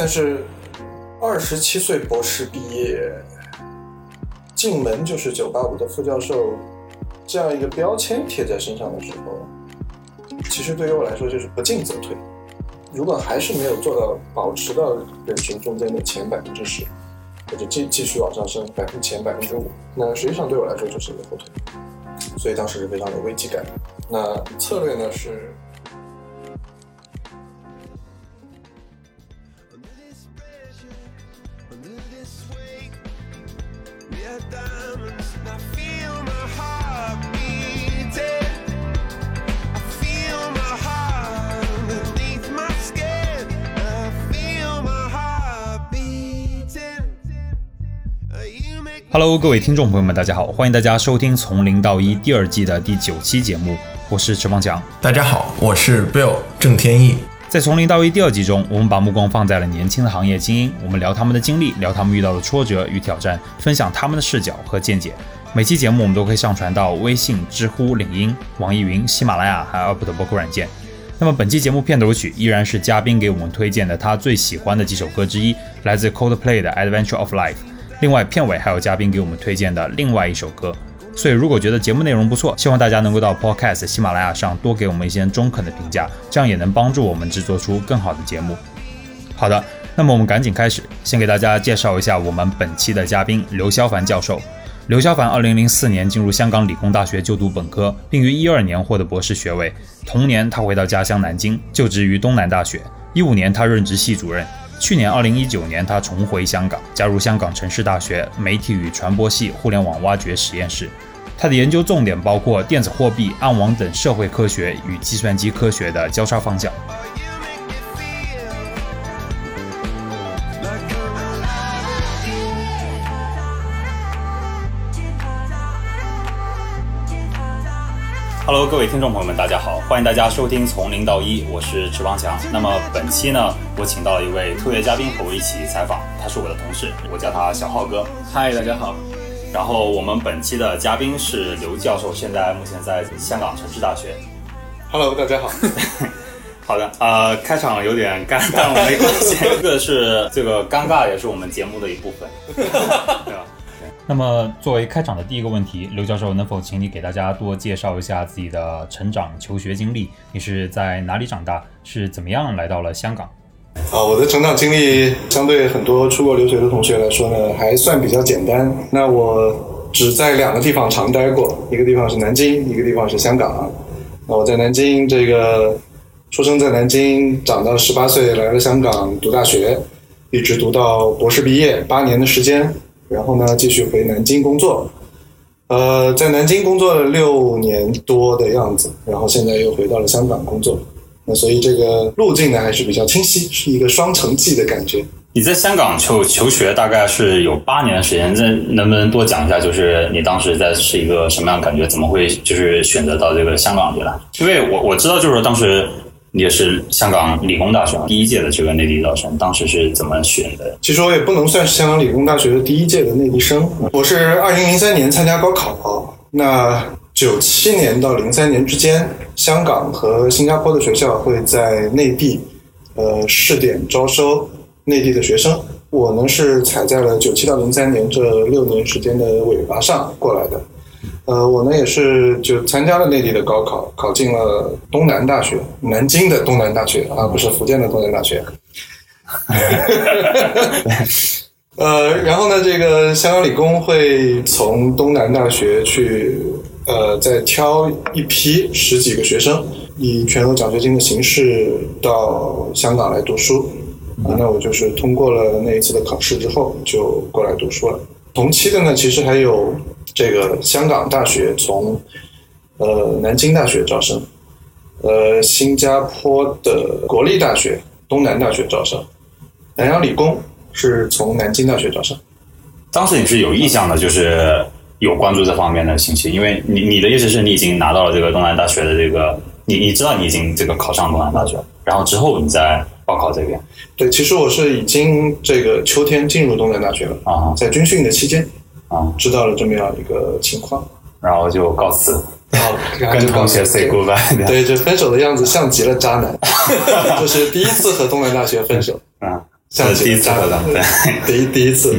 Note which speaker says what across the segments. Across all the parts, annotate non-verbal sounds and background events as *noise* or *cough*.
Speaker 1: 但是二十七岁博士毕业，进门就是九八五的副教授，这样一个标签贴在身上的时候，其实对于我来说就是不进则退。如果还是没有做到保持到人群中间的前百分之十，或者继继续往上升百分前百分之五，那实际上对我来说就是一个后退。所以当时是非常有危机感。那策略呢是。
Speaker 2: Hello，各位听众朋友们，大家好，欢迎大家收听《从零到一》第二季的第九期节目，我是池方强。
Speaker 3: 大家好，我是 Bill 郑天意。
Speaker 2: 在《从零到一》第二季中，我们把目光放在了年轻的行业精英，我们聊他们的经历，聊他们遇到的挫折与挑战，分享他们的视角和见解。每期节目我们都可以上传到微信、知乎、领英、网易云、喜马拉雅还有 Apple 的播客软件。那么本期节目片头曲依然是嘉宾给我们推荐的他最喜欢的几首歌之一，来自 Coldplay 的《Adventure of Life》。另外，片尾还有嘉宾给我们推荐的另外一首歌，所以如果觉得节目内容不错，希望大家能够到 Podcast 喜马拉雅上多给我们一些中肯的评价，这样也能帮助我们制作出更好的节目。好的，那么我们赶紧开始，先给大家介绍一下我们本期的嘉宾刘肖凡教授。刘肖凡2004年进入香港理工大学就读本科，并于12年获得博士学位。同年，他回到家乡南京就职于东南大学。15年，他任职系主任。去年二零一九年，他重回香港，加入香港城市大学媒体与传播系互联网挖掘实验室。他的研究重点包括电子货币、暗网等社会科学与计算机科学的交叉方向。Hello，各位听众朋友们，大家好，欢迎大家收听《从零到一》，我是池邦强。那么本期呢，我请到了一位特约嘉宾和我一起采访，他是我的同事，我叫他小浩哥。
Speaker 4: 嗨，大家好。
Speaker 2: 然后我们本期的嘉宾是刘教授，现在目前在香港城市大学。
Speaker 1: Hello，大家好。*laughs*
Speaker 2: 好的，呃，开场有点尴尬，没关系，这个是这个尴尬也是我们节目的一部分，对吧？*laughs* 那么，作为开场的第一个问题，刘教授能否请你给大家多介绍一下自己的成长、求学经历？你是在哪里长大？是怎么样来到了香港？
Speaker 1: 啊，我的成长经历相对很多出国留学的同学来说呢，还算比较简单。那我只在两个地方常待过，一个地方是南京，一个地方是香港。那我在南京，这个出生在南京，长到十八岁来了香港读大学，一直读到博士毕业，八年的时间。然后呢，继续回南京工作，呃，在南京工作了六年多的样子，然后现在又回到了香港工作，那所以这个路径呢还是比较清晰，是一个双城记的感觉。
Speaker 2: 你在香港求求学大概是有八年的时间，那能不能多讲一下？就是你当时在是一个什么样的感觉？怎么会就是选择到这个香港去了？因为我我知道就是当时。也是香港理工大学第一届的这个内地招生，当时是怎么选的？
Speaker 1: 其实我也不能算是香港理工大学的第一届的内地生，我是二零零三年参加高考。那九七年到零三年之间，香港和新加坡的学校会在内地，呃试点招收内地的学生。我呢是踩在了九七到零三年这六年时间的尾巴上过来的。呃，我呢也是就参加了内地的高考，考进了东南大学，南京的东南大学，啊不是福建的东南大学。*laughs* 呃，然后呢，这个香港理工会从东南大学去，呃，再挑一批十几个学生，以全额奖学金的形式到香港来读书。啊，那我就是通过了那一次的考试之后，就过来读书了。同期的呢，其实还有。这个香港大学从呃南京大学招生，呃新加坡的国立大学东南大学招生，南洋理工是从南京大学招生。
Speaker 2: 当时你是有意向的，就是有关注这方面的信息，因为你你的意思是你已经拿到了这个东南大学的这个，你你知道你已经这个考上东南大学，然后之后你再报考这边。
Speaker 1: 对，其实我是已经这个秋天进入东南大学了啊，在军训的期间。啊，知道了这么样一个情况，
Speaker 2: 然后就告辞，然后跟同学 say goodbye。
Speaker 1: 对，就分手的样子像极了渣男，*laughs* 就是第一次和东南大学分手。
Speaker 2: 啊，
Speaker 1: 像
Speaker 2: 第一次对，
Speaker 1: 第一第一次。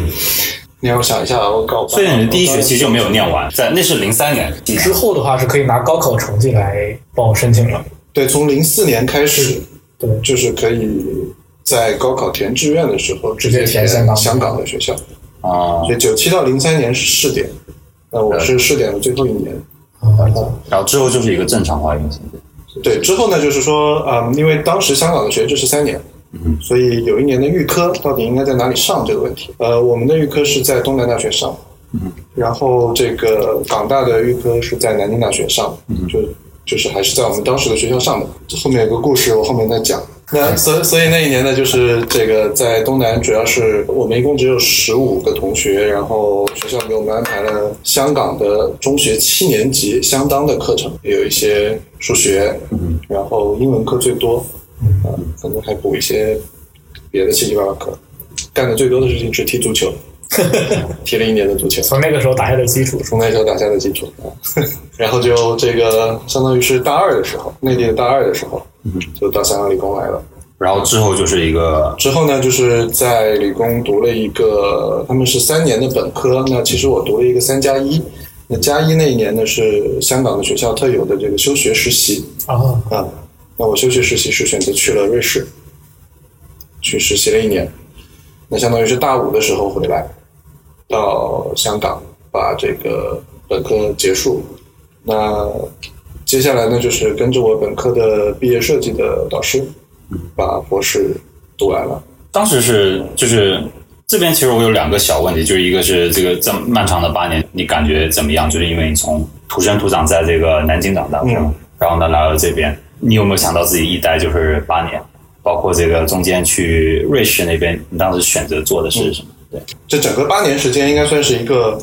Speaker 1: 你让我想一下，我高，
Speaker 2: 所以你第一学期就没有念完，在那是零三年
Speaker 4: 之后的话是可以拿高考成绩来帮我申请了。
Speaker 1: 对，从零四年开始，
Speaker 4: 对，
Speaker 1: 就是可以在高考填志愿的时候
Speaker 4: 直接填
Speaker 1: 香
Speaker 4: 港。
Speaker 1: 香港的学校
Speaker 2: 啊。
Speaker 1: 所以九七到零三年是试点，那我是试点的最后一年，
Speaker 2: 然后之后就是一个正常化运行。
Speaker 1: 对，之后呢，就是说，嗯，因为当时香港的学制是三年。所以有一年的预科到底应该在哪里上这个问题？呃，我们的预科是在东南大学上，嗯然后这个港大的预科是在南京大学上，嗯就就是还是在我们当时的学校上的。后面有个故事，我后面再讲。那所所以那一年呢，就是这个在东南，主要是我们一共只有十五个同学，然后学校给我们安排了香港的中学七年级相当的课程，也有一些数学，然后英文课最多。啊，可能还补一些别的七七八八课，干的最多的事情是踢足球，*laughs* 踢了一年的足球，
Speaker 4: 从那个时候打下的基础，
Speaker 1: 从那时候打下的基础啊。*laughs* 然后就这个相当于是大二的时候，内地的大二的时候，就到香港理工来了。
Speaker 2: 然后之后就是一个
Speaker 1: 之后呢，就是在理工读了一个，他们是三年的本科，那其实我读了一个三加一，那加一那一年呢是香港的学校特有的这个休学实习
Speaker 4: 啊
Speaker 1: 啊。那我休学实习是选择去了瑞士，去实习了一年，那相当于是大五的时候回来，到香港把这个本科结束。那接下来呢，就是跟着我本科的毕业设计的导师，把博士读完了。
Speaker 2: 当时是就是这边其实我有两个小问题，就是一个是这个这么漫长的八年，你感觉怎么样？就是因为你从土生土长在这个南京长大，嗯？然后呢来到这边。你有没有想到自己一待就是八年？包括这个中间去瑞士那边，你当时选择做的是什么？对，
Speaker 1: 这整个八年时间应该算是一个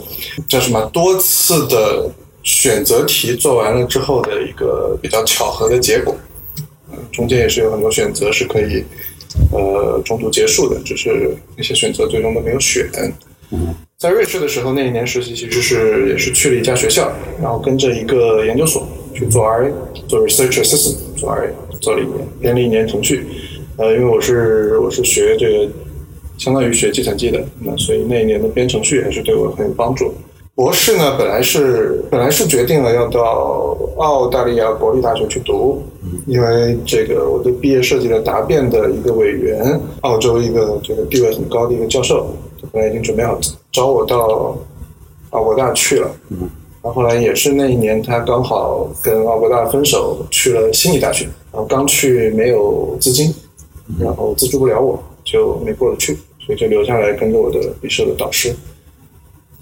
Speaker 1: 叫什么多次的选择题做完了之后的一个比较巧合的结果。嗯，中间也是有很多选择是可以呃中途结束的，只是那些选择最终都没有选。
Speaker 2: 嗯，
Speaker 1: 在瑞士的时候那一年实习其实是也是去了一家学校，然后跟着一个研究所去做 RA，做 research assistant。做 RA，做了一年，编了一年程序。呃，因为我是我是学这个，相当于学计算机的，那所以那一年的编程序还是对我很有帮助。博士呢，本来是本来是决定了要到澳大利亚国立大学去读，因为这个我的毕业设计的答辩的一个委员，澳洲一个这个地位很高的一个教授，本来已经准备好找我到澳国大去了。然后来也是那一年，他刚好跟澳国大分手，去了悉尼大学。然后刚去没有资金，然后资助不了我，就没过得去，所以就留下来跟着我的毕设的导师，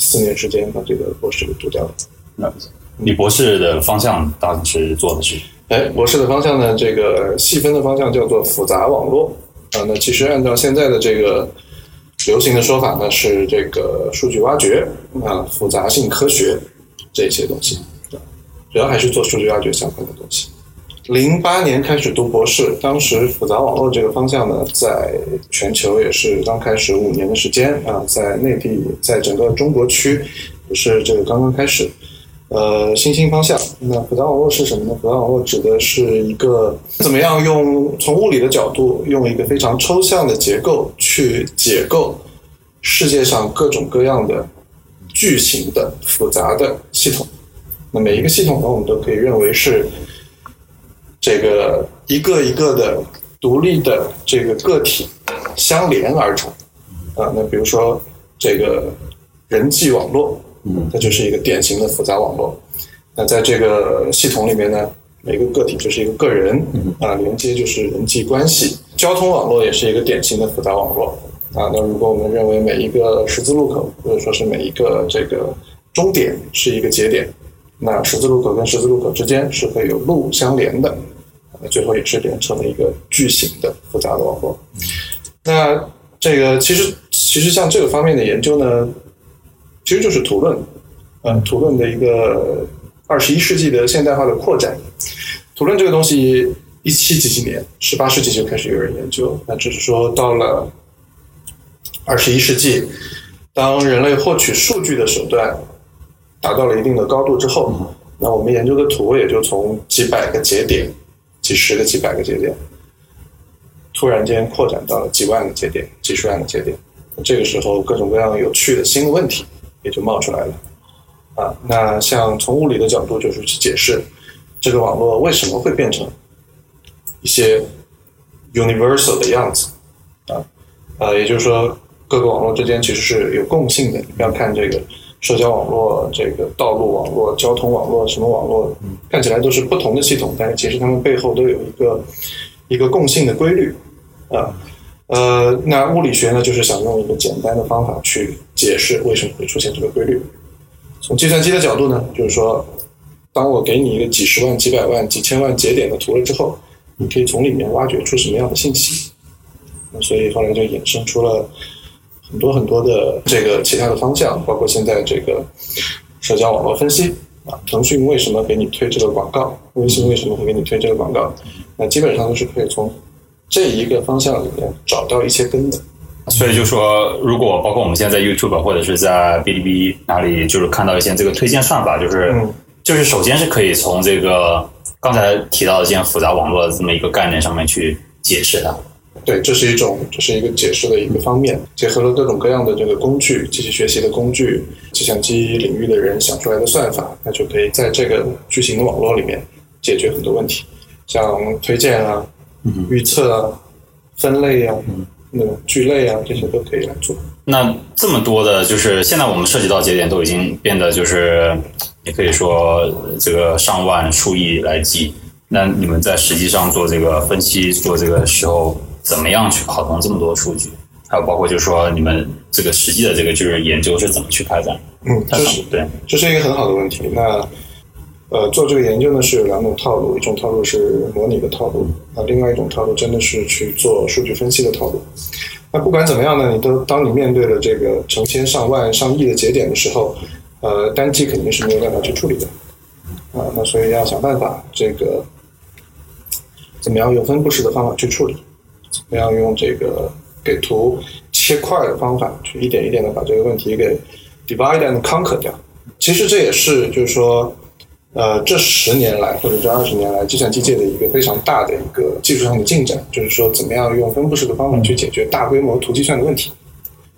Speaker 1: 四年时间把这个博士给读掉了。
Speaker 2: 那你博士的方向当时做的是？
Speaker 1: 哎，博士的方向呢？这个细分的方向叫做复杂网络啊。那其实按照现在的这个流行的说法呢，是这个数据挖掘啊，复杂性科学。这些东西，主要还是做数据挖掘相关的东西。零八年开始读博士，当时复杂网络这个方向呢，在全球也是刚开始五年的时间啊，在内地，在整个中国区也是这个刚刚开始，呃，新兴方向。那复杂网络是什么呢？复杂网络指的是一个怎么样用从物理的角度，用一个非常抽象的结构去解构世界上各种各样的。巨型的复杂的系统，那每一个系统呢，我们都可以认为是这个一个一个的独立的这个个体相连而成啊。那比如说这个人际网络，嗯，它就是一个典型的复杂网络。那在这个系统里面呢，每个个体就是一个个人，啊，连接就是人际关系。交通网络也是一个典型的复杂网络。啊，那如果我们认为每一个十字路口，或者说是每一个这个终点是一个节点，那十字路口跟十字路口之间是会有路相连的，最后也是连成了一个巨型的复杂的网络。那这个其实其实像这个方面的研究呢，其实就是图论，嗯，图论的一个二十一世纪的现代化的扩展。图论这个东西，一七几几年，十八世纪就开始有人研究，那只是说到了。二十一世纪，当人类获取数据的手段达到了一定的高度之后，那我们研究的图也就从几百个节点、几十个、几百个节点，突然间扩展到了几万个节点、几十万个节点，这个时候各种各样有趣的新的问题也就冒出来了。啊，那像从物理的角度，就是去解释这个网络为什么会变成一些 universal 的样子。啊，呃，也就是说，各个网络之间其实是有共性的。你不要看这个社交网络、这个道路网络、交通网络什么网络，看起来都是不同的系统，但是其实它们背后都有一个一个共性的规律。啊，呃，那物理学呢，就是想用一个简单的方法去解释为什么会出现这个规律。从计算机的角度呢，就是说，当我给你一个几十万、几百万、几千万节点的图了之后，你可以从里面挖掘出什么样的信息。所以后来就衍生出了很多很多的这个其他的方向，包括现在这个社交网络分析啊，腾讯为什么给你推这个广告，微信为什么会给你推这个广告，那基本上都是可以从这一个方向里面找到一些根的。
Speaker 2: 所以就说，如果包括我们现在在 YouTube 或者是在哔哩哔哩哪里，就是看到一些这个推荐算法，就是、
Speaker 1: 嗯
Speaker 2: 就是首先是可以从这个刚才提到的这样复杂网络的这么一个概念上面去解释它。
Speaker 1: 对，这是一种，这是一个解释的一个方面，结合了各种各样的这个工具，机器学习的工具，计算机领域的人想出来的算法，那就可以在这个巨型的网络里面解决很多问题，像推荐啊、预测啊、分类啊、那种聚类啊，这些都可以来做。
Speaker 2: 那这么多的，就是现在我们涉及到节点都已经变得就是，也可以说这个上万、数亿来计。那你们在实际上做这个分析、做这个时候，怎么样去跑通这么多数据？还有包括就是说你们这个实际的这个就是研究是怎么去开展？
Speaker 1: 嗯，这是
Speaker 2: 对，
Speaker 1: 这是一个很好的问题。那呃，做这个研究呢是有两种套路，一种套路是模拟的套路，那另外一种套路真的是去做数据分析的套路。那不管怎么样呢，你都当你面对了这个成千上万、上亿的节点的时候，呃，单机肯定是没有办法去处理的，啊、那所以要想办法，这个怎么样用分布式的方法去处理，怎么样用这个给图切块的方法去一点一点的把这个问题给 divide and conquer 掉。其实这也是就是说，呃，这十年来或者这二十年来，计算机界的一个非常大的一个技术上的进展，就是说怎么样用分布式的方法去解决大规模图计算的问题。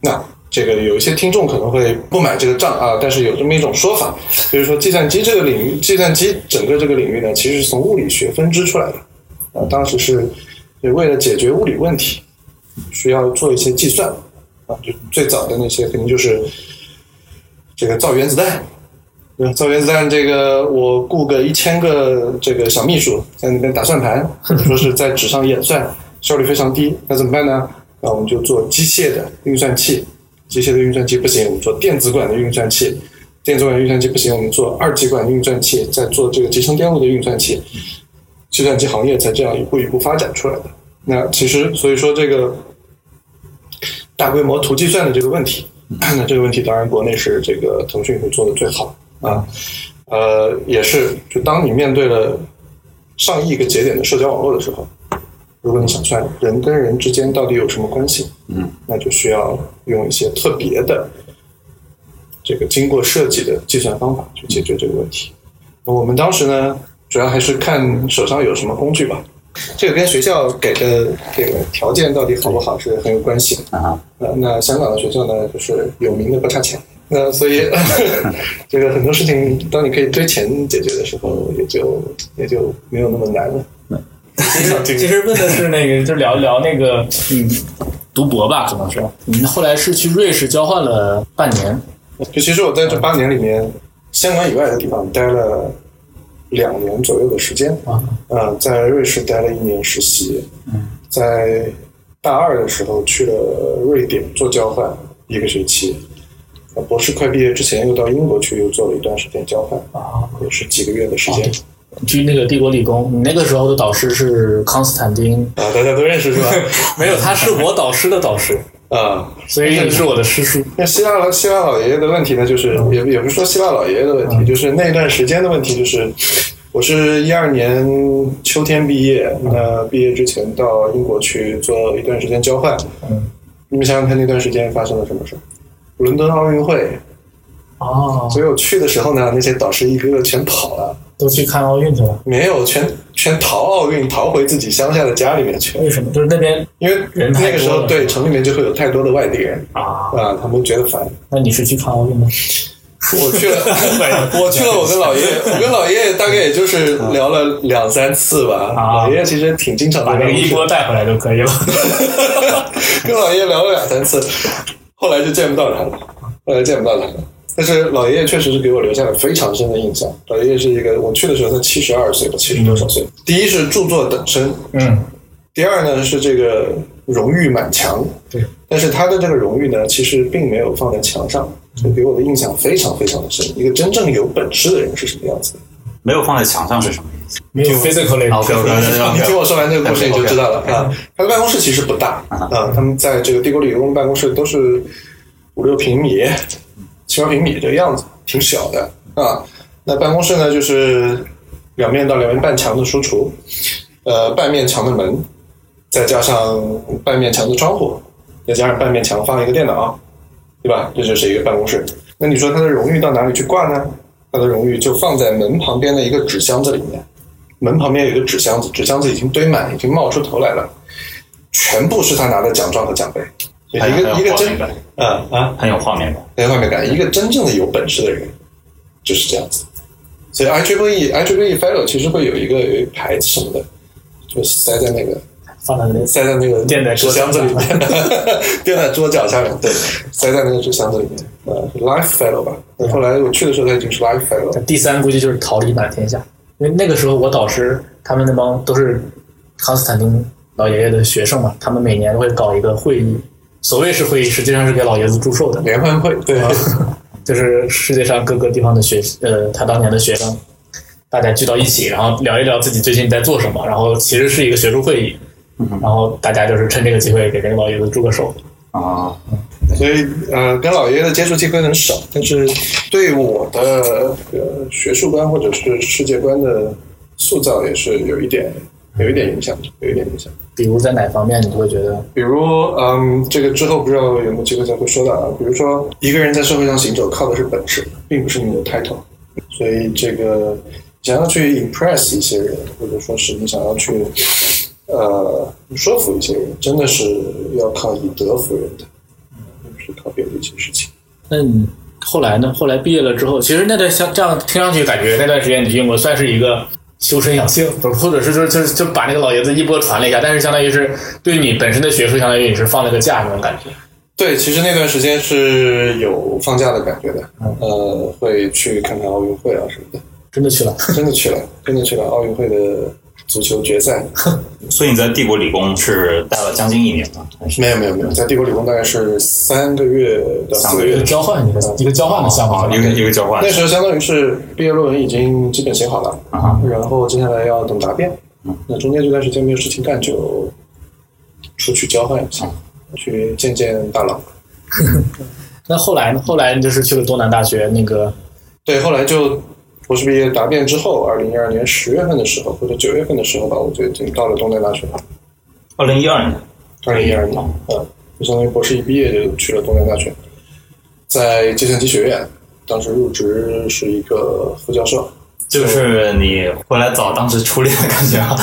Speaker 1: 那这个有一些听众可能会不买这个账啊，但是有这么一种说法，就是说计算机这个领域，计算机整个这个领域呢，其实是从物理学分支出来的。啊，当时是就为了解决物理问题，需要做一些计算啊，就最早的那些肯定就是这个造原子弹。造原子弹，这个我雇个一千个这个小秘书在那边打算盘，或者说是在纸上演算，效率非常低。那怎么办呢？那我们就做机械的运算器，机械的运算器不行，我们做电子管的运算器，电子管运算器不行，我们做二极管运算器，再做这个集成电路的运算器。计算机行业才这样一步一步发展出来的。那其实，所以说这个大规模图计算的这个问题，*clears throat* 那这个问题当然国内是这个腾讯会做的最好啊，呃，也是就当你面对了上亿个节点的社交网络的时候，如果你想算人跟人之间到底有什么关系，
Speaker 2: 嗯，
Speaker 1: 那就需要用一些特别的这个经过设计的计算方法去解决这个问题。那我们当时呢，主要还是看手上有什么工具吧。这个跟学校给的这个条件到底好不好是很有关系的。
Speaker 2: 啊哈，
Speaker 1: 呃，那香港的学校呢，就是有名的不差钱。那所以 *laughs* 这个很多事情，当你可以堆钱解决的时候，也就也就没有那么难了。
Speaker 4: 其实 *laughs* 其实问的是那个，就聊一聊那个，嗯，读博吧，可能是。你后来是去瑞士交换了半年，
Speaker 1: 就其实我在这八年里面，香港以外的地方待了两年左右的时间。
Speaker 4: 啊，
Speaker 1: 呃，在瑞士待了一年实习，在大二的时候去了瑞典做交换一个学期，呃博士快毕业之前又到英国去又做了一段时间交换，
Speaker 4: 啊，
Speaker 1: 也是几个月的时间。
Speaker 4: 去那个帝国理工，你那个时候的导师是康斯坦丁，
Speaker 1: 啊，大家都认识是吧？*laughs*
Speaker 4: 没有，他是我导师的导师，
Speaker 1: 啊，
Speaker 4: 所以这是我的师叔。
Speaker 1: 那希腊老希腊老爷爷的问题呢，就是也也不是说希腊老爷爷的问题，就是那段时间的问题，就是我是一二年秋天毕业，那毕业之前到英国去做一段时间交换，
Speaker 4: 嗯，
Speaker 1: 你们想想看那段时间发生了什么事？伦敦奥运会，
Speaker 4: 哦，
Speaker 1: 所以我去的时候呢，那些导师一个个全跑了，
Speaker 4: 都去看奥运去了。
Speaker 1: 没有全全逃奥运，逃回自己乡下的家里面去。
Speaker 4: 为什么？就是那边
Speaker 1: 因为
Speaker 4: 人
Speaker 1: 那个时候对城里面就会有太多的外地人
Speaker 4: 啊。
Speaker 1: 啊，他们觉得烦。
Speaker 4: 那你是去看奥运吗？
Speaker 1: 我去了，*laughs* 我去了，我跟老爷，我跟老爷爷大概也就是聊了两三次吧。
Speaker 4: 啊
Speaker 1: 老爷爷其实挺经常
Speaker 4: 把那个一锅带回来就可以了。*laughs*
Speaker 1: 跟老爷爷聊了两三次，后来就见不到他了，后来见不到他了。但是老爷爷确实是给我留下了非常深的印象。老爷爷是一个，我去的时候他七十二岁吧，七十多少岁。第一是著作等身，
Speaker 4: 嗯，
Speaker 1: 第二呢是这个荣誉满墙。
Speaker 4: 对，
Speaker 1: 但是他的这个荣誉呢，其实并没有放在墙上，就给我的印象非常非常的深。一个真正有本事的人是什么样子的？
Speaker 2: 没有放在墙上是什么意思？
Speaker 4: 没有 physical 类
Speaker 2: OK OK
Speaker 1: 你听我说完这个故事你就知道了啊。他的办公室其实不大啊，他们在这个帝国理工办公室都是五六平米、七八平米这个样子，挺小的啊。那办公室呢，就是两面到两面半墙的书橱，呃，半面墙的门，再加上半面墙的窗户，再加上半面墙放一个电脑，对吧？这就是一个办公室。那你说他的荣誉到哪里去挂呢？他的荣誉就放在门旁边的一个纸箱子里面。门旁边有一个纸箱子，纸箱子已经堆满，已经冒出头来了，全部是他拿的奖状和奖杯。一个一个真
Speaker 2: 很有画面感，
Speaker 1: 啊啊，
Speaker 2: 很有画面感。
Speaker 1: 很有画面感。一个真正的有本事的人就是这样子。所以 I Triple E I Triple E Fellow 其实会有一个有一个牌子什么的，就是塞在那个
Speaker 4: 放在那
Speaker 1: 塞在那个
Speaker 4: 垫在
Speaker 1: 纸
Speaker 4: 桌
Speaker 1: 箱子里
Speaker 4: 上
Speaker 1: 面，*laughs* 垫在桌角下面，对，塞在那个纸箱子里面。呃是，Life Fellow 吧。那后来我去的时候，他已经是 Life Fellow 了。
Speaker 4: 第三估计就是桃李满天下，因为那个时候我导师他们那帮都是康斯坦丁老爷爷的学生嘛，他们每年都会搞一个会议，所谓是会议，实际上是给老爷子祝寿的，
Speaker 1: 联欢会，对，*laughs*
Speaker 4: 就是世界上各个地方的学呃他当年的学生，大家聚到一起，然后聊一聊自己最近在做什么，然后其实是一个学术会议，然后大家就是趁这个机会给这个老爷子祝个寿。
Speaker 2: 啊，
Speaker 1: 所以呃，跟老爷爷的接触机会很少，但是对我的呃学术观或者是世界观的塑造也是有一点有一点影响，有一点影响。
Speaker 4: 比如在哪方面你会觉得
Speaker 1: 比如，嗯，这个之后不知道有没有机会再会说到啊。比如说，一个人在社会上行走靠的是本事，并不是你的 title。所以，这个想要去 impress 一些人，或者说是你想要去呃说服一些人，真的是要靠以德服人的，并不是靠别的一些事情。
Speaker 4: 那你后来呢？后来毕业了之后，其实那段像这样听上去，感觉那段时间你去英国算是一个修身养性，不或者是就是就是就把那个老爷子一波传了一下，但是相当于是对你本身的学术，相当于你是放了个假那种感觉。
Speaker 1: 对，其实那段时间是有放假的感觉的，呃，会去看看奥运会啊什么的，
Speaker 4: 真的去了，*laughs*
Speaker 1: 真的去了，真的去了奥运会的足球决赛。*laughs*
Speaker 2: 所以你在帝国理工是待了将近一年吗？
Speaker 1: 没有没有没有，在帝国理工大概是三个月到四个月。
Speaker 4: 交换一个一个交换的项目
Speaker 2: 一个一个交换
Speaker 1: 那时候相当于是毕业论文已经基本写好了，
Speaker 2: 啊
Speaker 1: 然后接下来要等答辩。那中间这段时间没有事情干，就出去交换一下，去见见大佬。*laughs*
Speaker 4: 那后来呢？后来你就是去了东南大学那个
Speaker 1: 对，后来就博士毕业答辩之后，二零一二年十月份的时候，或者九月份的时候吧，我就已经到了东南大学了。
Speaker 2: 二零一二年，
Speaker 1: 二零一二年，嗯，就相当于博士一毕业就去了东南大学，在计算机学院，当时入职是一个副教授。
Speaker 2: 就是你回来找当时初恋的感觉啊。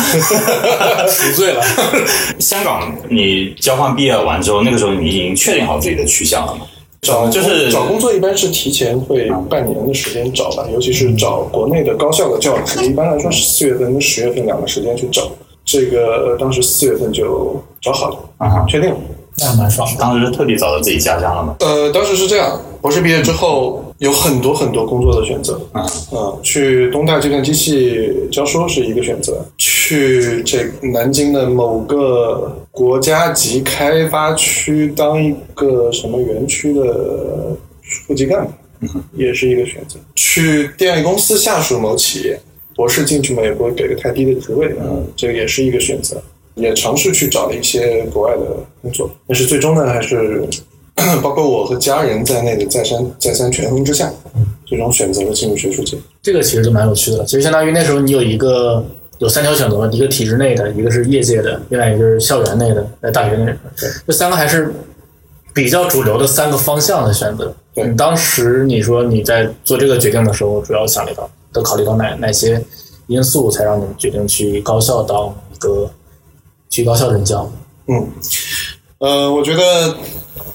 Speaker 2: *laughs*
Speaker 4: 赎罪了。*laughs*
Speaker 2: 香港，你交换毕业完之后，那个时候你已经确定好自己的去向了吗？
Speaker 1: 找
Speaker 2: 就是
Speaker 1: 找工作一般是提前会半年的时间找吧，尤其是找国内的高校的教职，一般来说是四月份跟十月份两个时间去找。这个呃当时四月份就找好了，
Speaker 2: 啊哈，
Speaker 1: 确定了。
Speaker 4: 那还蛮爽。
Speaker 2: 当时是特地找到自己家乡了吗？
Speaker 1: 呃，当时是这样，博士毕业之后有很多很多工作的选择，
Speaker 2: 啊
Speaker 1: 啊，去东大计算机系教书是一个选择，去这南京的某个国家级开发区当一个什么园区的副级干部，也是一个选择。去电力公司下属某企业，博士进去嘛也不会给个太低的职位，嗯，这个也是一个选择。也尝试去找了一些国外的工作，但是最终呢，还是 *clears throat* 包括我和家人在内的再三再三权衡之下，最终选择了进入学术界。
Speaker 4: 这个其实就蛮有趣的。其实相当于那时候你有一个有三条选择，一个体制内的，一个是业界的，另外一个就是校园内的，在大学内的。这三个还是比较主流的三个方向的选择。
Speaker 1: 对
Speaker 4: 你当时你说你在做这个决定的时候，主要想虑到都考虑到哪哪些因素，才让你决定去高校当一个去高校任教？
Speaker 1: 嗯，呃，我觉得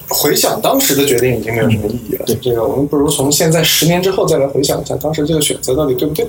Speaker 1: 回想当时的决定已经没有什么意义了。对这个，我们不如从现在十年之后再来回想一下当时这个选择到底对不对？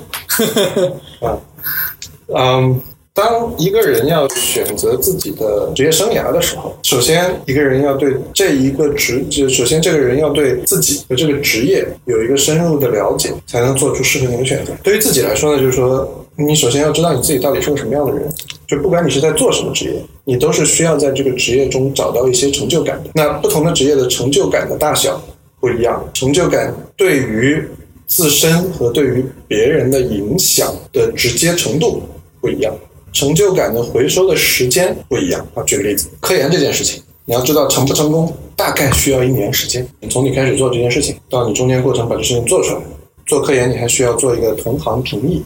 Speaker 1: 啊，*laughs* *laughs* 嗯，当一个人要选择自己的职业生涯的时候，首先一个人要对这一个职，就首先这个人要对自己的这个职业有一个深入的了解，才能做出适合你的选择。对于自己来说呢，就是说，你首先要知道你自己到底是个什么样的人。就不管你是在做什么职业，你都是需要在这个职业中找到一些成就感的。那不同的职业的成就感的大小不一样，成就感对于自身和对于别人的影响的直接程度不一样，成就感的回收的时间不一样。啊，举个例子，科研这件事情，你要知道成不成功，大概需要一年时间。你从你开始做这件事情到你中间过程把这事情做出来，做科研你还需要做一个同行评议。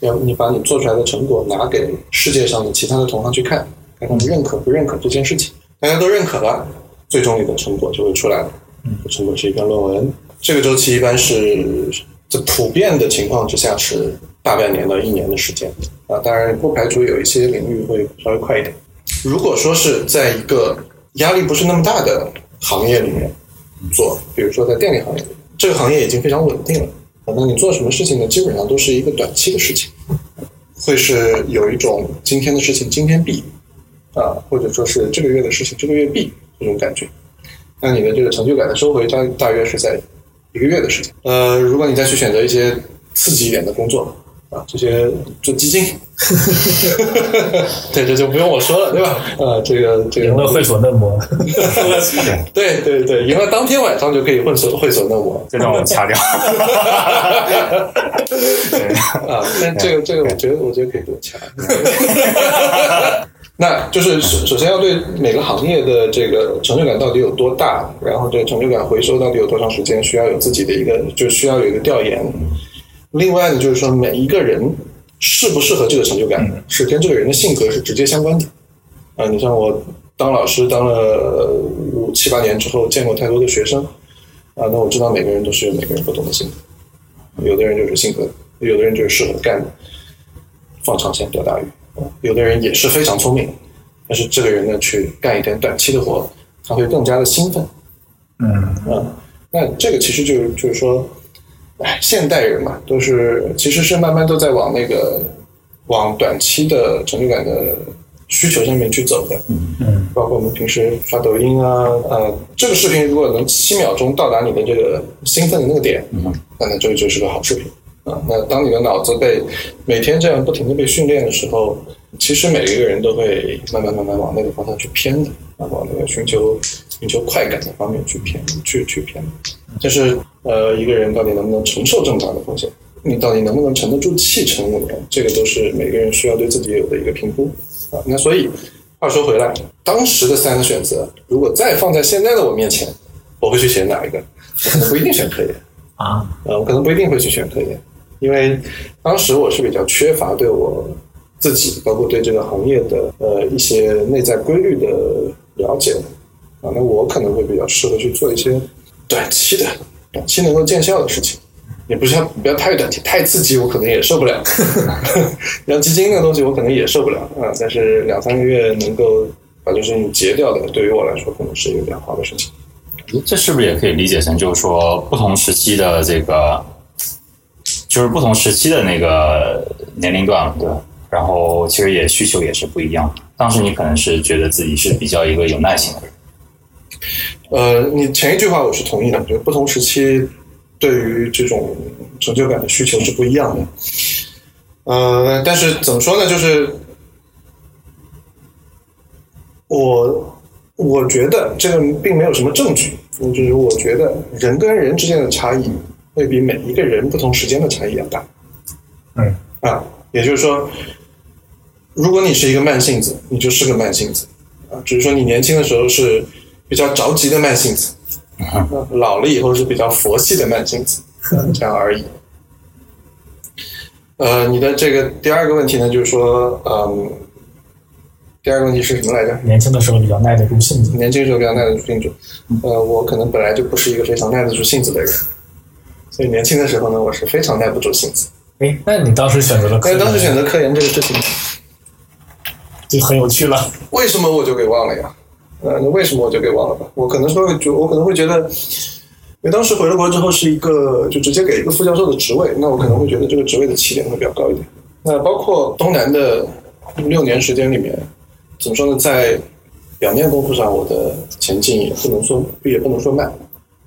Speaker 1: 要你把你做出来的成果拿给世界上的其他的同行去看，看他们认可不认可这件事情。大家都认可了，最终你的成果就会出来了。嗯，成果是一篇论文。这个周期一般是在普遍的情况之下是大半年到一年的时间啊。当然不排除有一些领域会稍微快一点。如果说是在一个压力不是那么大的行业里面做，比如说在电力行业，这个行业已经非常稳定了。那你做什么事情呢？基本上都是一个短期的事情，会是有一种今天的事情今天毕，啊，或者说是这个月的事情这个月毕这种感觉。那你的这个成就感的收回大大约是在一个月的时间。呃，如果你再去选择一些刺激一点的工作。啊，这些做基金，*laughs* 对，这就不用我说了，对吧？啊，这个这个
Speaker 4: 赢了会所嫩模，
Speaker 1: 对 *laughs* 对对，赢了当天晚上就可以混所会所嫩模，
Speaker 2: 这让我掐掉。*laughs*
Speaker 1: 啊，但这个这个，我觉得我觉得可以多掐。那就是首首先要对每个行业的这个成就感到底有多大，然后这个成就感回收到底有多长时间，需要有自己的一个，就需要有一个调研。另外呢，就是说每一个人适不适合这个成就感，是跟这个人的性格是直接相关的。啊，你像我当老师当了五七八年之后，见过太多的学生，啊，那我知道每个人都是有每个人不同的性格。有的人就是性格，有的人就是适合干放长线钓大鱼，有的人也是非常聪明，但是这个人呢去干一点短期的活，他会更加的兴奋。
Speaker 4: 嗯
Speaker 1: 啊，那这个其实就是就是说。哎，现代人嘛，都是其实是慢慢都在往那个往短期的成就感的需求上面去走的。
Speaker 4: 嗯嗯，
Speaker 1: 包括我们平时刷抖音啊，呃，这个视频如果能七秒钟到达你的这个兴奋的那个点，
Speaker 4: 嗯，
Speaker 1: 那那这个就是个好视频啊。那当你的脑子被每天这样不停的被训练的时候，其实每一个人都会慢慢慢慢往那个方向去偏的，啊，往那个寻求寻求快感的方面去偏，去去偏。就是呃，一个人到底能不能承受这么大的风险？你到底能不能沉得住气沉五年？这个都是每个人需要对自己有的一个评估啊。那所以话说回来，当时的三个选择，如果再放在现在的我面前，我会去选哪一个？我可能不一定选科研
Speaker 4: 啊，
Speaker 1: 呃，我可能不一定会去选科研，因为当时我是比较缺乏对我自己，包括对这个行业的呃一些内在规律的了解啊。那我可能会比较适合去做一些。短期的、短期能够见效的事情，也不是要不要太短期、太刺激，我可能也受不了。*laughs* 像基金那个东西，我可能也受不了啊。但是两三个月能够把这事情结掉的，对于我来说，可能是一个比较好的事情。
Speaker 2: 这是不是也可以理解成，就是说不同时期的这个，就是不同时期的那个年龄段，对吧？然后其实也需求也是不一样的。当时你可能是觉得自己是比较一个有耐心的人。
Speaker 1: 呃，你前一句话我是同意的，就是不同时期对于这种成就感的需求是不一样的。呃，但是怎么说呢？就是我我觉得这个并没有什么证据，就是我觉得人跟人之间的差异会比每一个人不同时间的差异要大。
Speaker 4: 嗯
Speaker 1: 啊，也就是说，如果你是一个慢性子，你就是个慢性子啊，只是说你年轻的时候是。比较着急的慢性子，老了以后是比较佛系的慢性子，*laughs* 这样而已。呃，你的这个第二个问题呢，就是说，嗯，第二个问题是什么来着？
Speaker 4: 年轻的时候比较耐得住性子。
Speaker 1: 年轻时候比较耐得住性子。呃，我可能本来就不是一个非常耐得住性子的人，所以年轻的时候呢，我是非常耐不住性子。
Speaker 4: 哎，那你当时选择了科
Speaker 1: 当时选择科研这个事情，
Speaker 4: 就很有趣了。
Speaker 1: 为什么我就给忘了呀？呃，那为什么我就给忘了吧？我可能说，就我可能会觉得，因为当时回了国之后是一个就直接给一个副教授的职位，那我可能会觉得这个职位的起点会比较高一点。那包括东南的六年时间里面，怎么说呢？在表面功夫上，我的前进也不能说也不能说慢。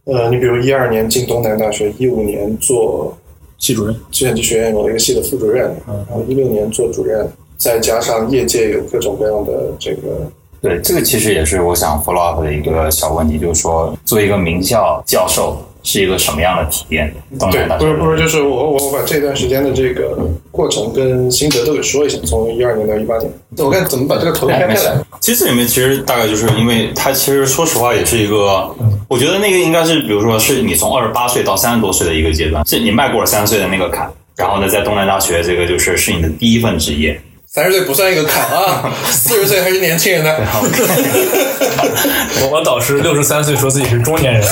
Speaker 1: 呃，你比如一二年进东南大学，一五年做
Speaker 4: 系主任，
Speaker 1: 计算机学院某一个系的副主任，然后一六年做主任，再加上业界有各种各样的这个
Speaker 5: 对，这个其实也是我想 follow up 的一个小问题，就是说，作为一个名校教授是一个什么样的体验？
Speaker 1: 不是不是，就是我我我把这段时间的这个过程跟心得都给说一下，从一二年到一八年，我看怎么把这个头开开来。
Speaker 5: 其实这里面其实大概就是因为它其实说实话也是一个，我觉得那个应该是比如说是你从二十八岁到三十多岁的一个阶段，是你迈过了三十岁的那个坎，然后呢，在东南大学这个就是是你的第一份职业，
Speaker 1: 三十岁不算一个坎啊，*laughs* 四十岁还是年轻人呢。*laughs*
Speaker 4: 我我导师六十三岁，说自己是中年人。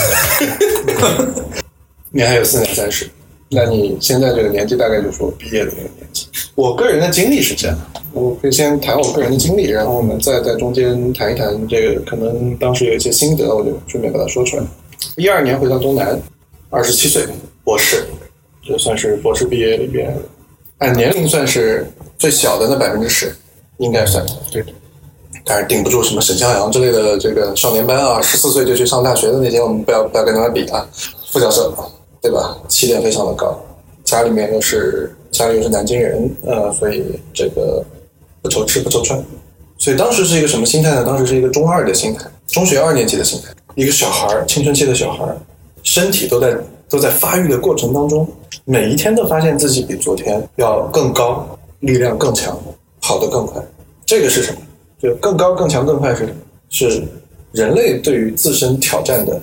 Speaker 1: 你还有四年三十，那你现在这个年纪大概就是我毕业的那个年纪。我个人的经历是这样，我可以先谈我个人的经历，然后我们再在中间谈一谈这个可能当时有一些心得，我就顺便把它说出来。一二年回到东南，二十七岁，博士，这算是博士毕业里边按年龄算是最小的那百分之十，应该算对。但是顶不住什么沈向阳之类的这个少年班啊，十四岁就去上大学的那些，我们不要不要跟他们比啊。副教授，对吧？起点非常的高，家里面又是家里又是南京人，呃，所以这个不愁吃不愁穿，所以当时是一个什么心态呢？当时是一个中二的心态，中学二年级的心态，一个小孩儿，青春期的小孩儿，身体都在都在发育的过程当中，每一天都发现自己比昨天要更高，力量更强，跑得更快。这个是什么？就更高、更强、更快是什么？是人类对于自身挑战的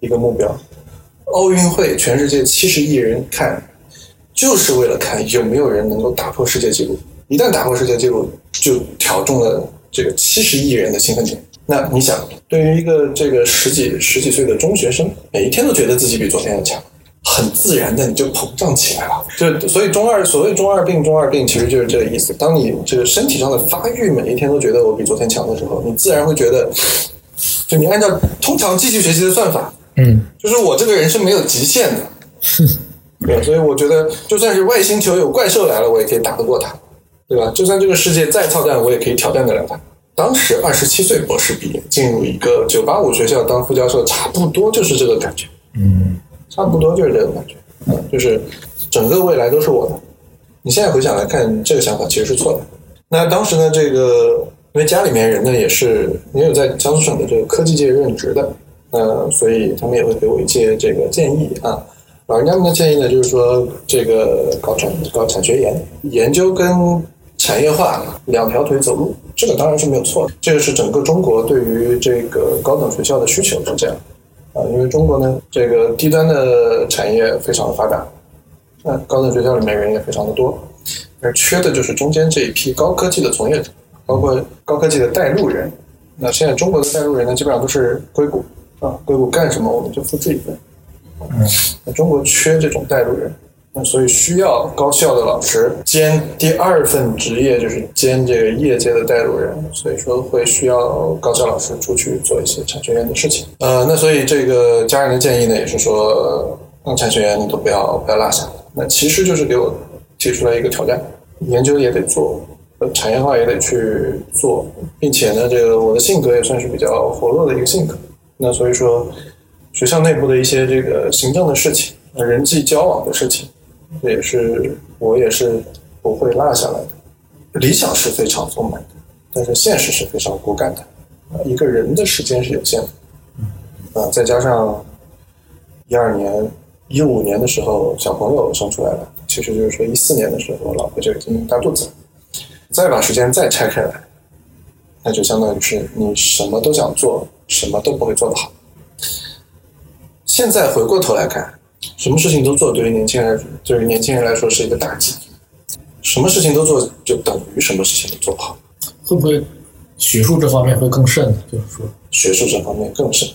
Speaker 1: 一个目标。奥运会全世界七十亿人看，就是为了看有没有人能够打破世界纪录。一旦打破世界纪录，就挑中了这个七十亿人的兴奋点。那你想，对于一个这个十几十几岁的中学生，每一天都觉得自己比昨天要强，很自然的你就膨胀起来了。就所以中二，所谓中二病，中二病其实就是这个意思。当你这个身体上的发育每一天都觉得我比昨天强的时候，你自然会觉得，就你按照通常继续学习的算法，
Speaker 4: 嗯，
Speaker 1: 就是我这个人是没有极限的。*laughs* 对，所以我觉得，就算是外星球有怪兽来了，我也可以打得过他，对吧？就算这个世界再操蛋，我也可以挑战得了他。当时二十七岁博士毕业，进入一个九八五学校当副教授，差不多就是这个感觉。嗯，差不多就是这个感觉。就是整个未来都是我的。你现在回想来看，这个想法其实是错的。那当时呢，这个因为家里面人呢也是也有在江苏省的这个科技界任职的，呃，所以他们也会给我一些这个建议啊。老人家们的建议呢，就是说这个搞产搞产学研，研究跟产业化两条腿走路，这个当然是没有错的。这个是整个中国对于这个高等学校的需求是这样啊，因为中国呢这个低端的产业非常的发达，那高等学校里面人也非常的多，而缺的就是中间这一批高科技的从业者，包括高科技的带路人。那现在中国的带路人呢，基本上都是硅谷啊，硅谷干什么我们就复制一份。那中国缺这种带路人，那所以需要高校的老师兼第二份职业，就是兼这个业界的带路人，所以说会需要高校老师出去做一些产学研的事情。呃，那所以这个家人的建议呢，也是说，那产学研你都不要不要落下。那其实就是给我提出来一个挑战，研究也得做，呃产业化也得去做，并且呢，这个我的性格也算是比较活络的一个性格。那所以说。学校内部的一些这个行政的事情、人际交往的事情，这也是我也是不会落下来的。理想是非常丰满的，但是现实是非常骨感的。啊，一个人的时间是有限的，啊，再加上一二年、一五年的时候小朋友生出来了，其实就是说一四年的时候老婆就已经大肚子了，再把时间再拆开来，那就相当于是你什么都想做，什么都不会做得好。现在回过头来看，什么事情都做，对于年轻人，对于年轻人来说是一个大忌。什么事情都做，就等于什么事情都做不好。
Speaker 4: 会不会学术这方面会更甚？就是说，
Speaker 1: 学术这方面更甚。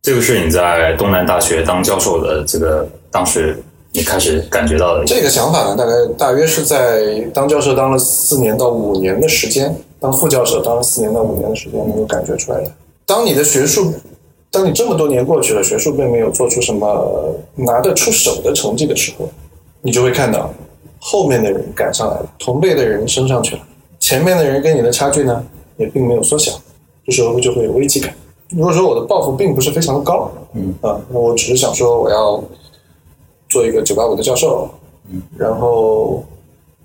Speaker 5: 这个是你在东南大学当教授的这个当时你开始感觉到的？
Speaker 1: 这个想法呢，大概大约是在当教授当了四年到五年的时间，当副教授当了四年到五年的时间，能够感觉出来的。当你的学术，当你这么多年过去了，学术并没有做出什么拿得出手的成绩的时候，你就会看到后面的人赶上来了，同辈的人升上去了，前面的人跟你的差距呢也并没有缩小，这时候就会有危机感。如果说我的抱负并不是非常的高，嗯啊，那我只是想说我要做一个九八五的教授，嗯，然后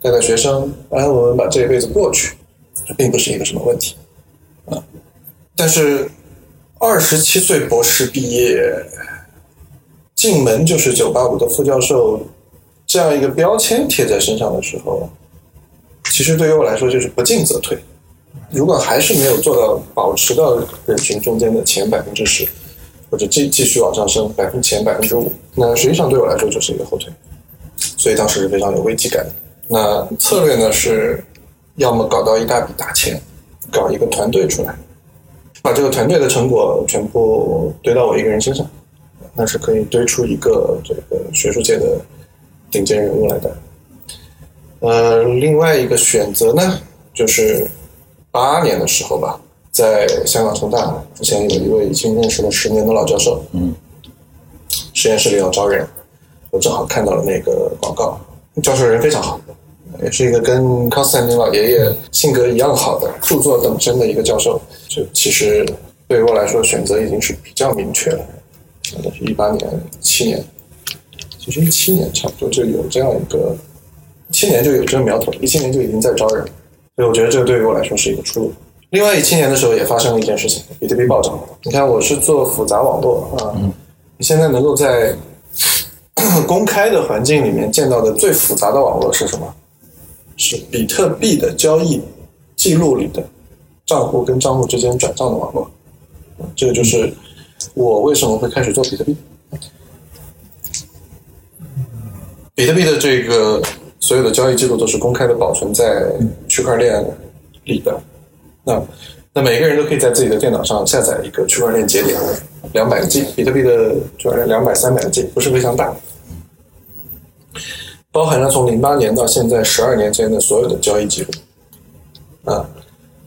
Speaker 1: 带带学生，安安稳稳把这一辈子过去，这并不是一个什么问题，啊，但是二十七岁博士毕业，进门就是九八五的副教授，这样一个标签贴在身上的时候，其实对于我来说就是不进则退。如果还是没有做到保持到人群中间的前百分之十，或者继继续往上升百分前百分之五，那实际上对我来说就是一个后退，所以当时是非常有危机感的。那策略呢是，要么搞到一大笔大钱，搞一个团队出来，把这个团队的成果全部堆到我一个人身上，那是可以堆出一个这个学术界的顶尖人物来的。呃，另外一个选择呢，就是。八年的时候吧，在香港城大之前有一位已经认识了十年的老教授，嗯，实验室里要招人，我正好看到了那个广告。教授人非常好，也是一个跟康斯坦丁老爷爷性格一样好的、著作等身的一个教授。就其实对于我来说，选择已经是比较明确了。那是一八年、七年，其实一七年差不多就有这样一个，七年就有这个苗头，一七年就已经在招人。所以我觉得这个对于我来说是一个出路。另外，一七年的时候也发生了一件事情，比特币暴涨。你看，我是做复杂网络啊，你现在能够在公开的环境里面见到的最复杂的网络是什么？是比特币的交易记录里的账户跟账户之间转账的网络。这个就是我为什么会开始做比特币。比特币的这个。所有的交易记录都是公开的，保存在区块链里的。那那每个人都可以在自己的电脑上下载一个区块链节点，两百个 G，比特币的区块链两百三百个 G，不是非常大，包含了从零八年到现在十二年间的所有的交易记录。啊，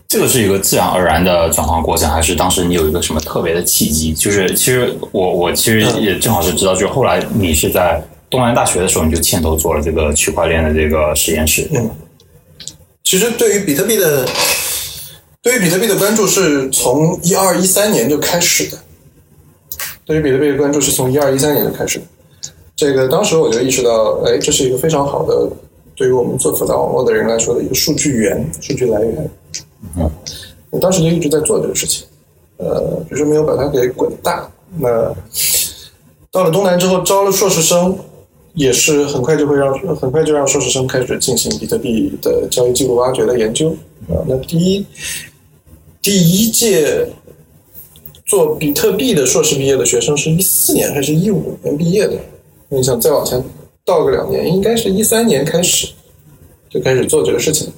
Speaker 5: 这个是一个自然而然的转换过程，还是当时你有一个什么特别的契机？就是其实我我其实也正好是知道，就是后来你是在。东南大学的时候，你就牵头做了这个区块链的这个实验室。
Speaker 1: 嗯，其实对于比特币的，对于比特币的关注是从一二一三年就开始的。对于比特币的关注是从一二一三年就开始的。这个当时我就意识到，哎，这是一个非常好的，对于我们做复杂网络的人来说的一个数据源、数据来源。嗯，我当时就一直在做这个事情，呃，只是没有把它给滚大。那到了东南之后，招了硕士生。也是很快就会让很快就让硕士生开始进行比特币的交易记录挖掘的研究啊。那第一第一届做比特币的硕士毕业的学生是一四年还是一五年毕业的？你想再往前倒个两年，应该是一三年开始就开始做这个事情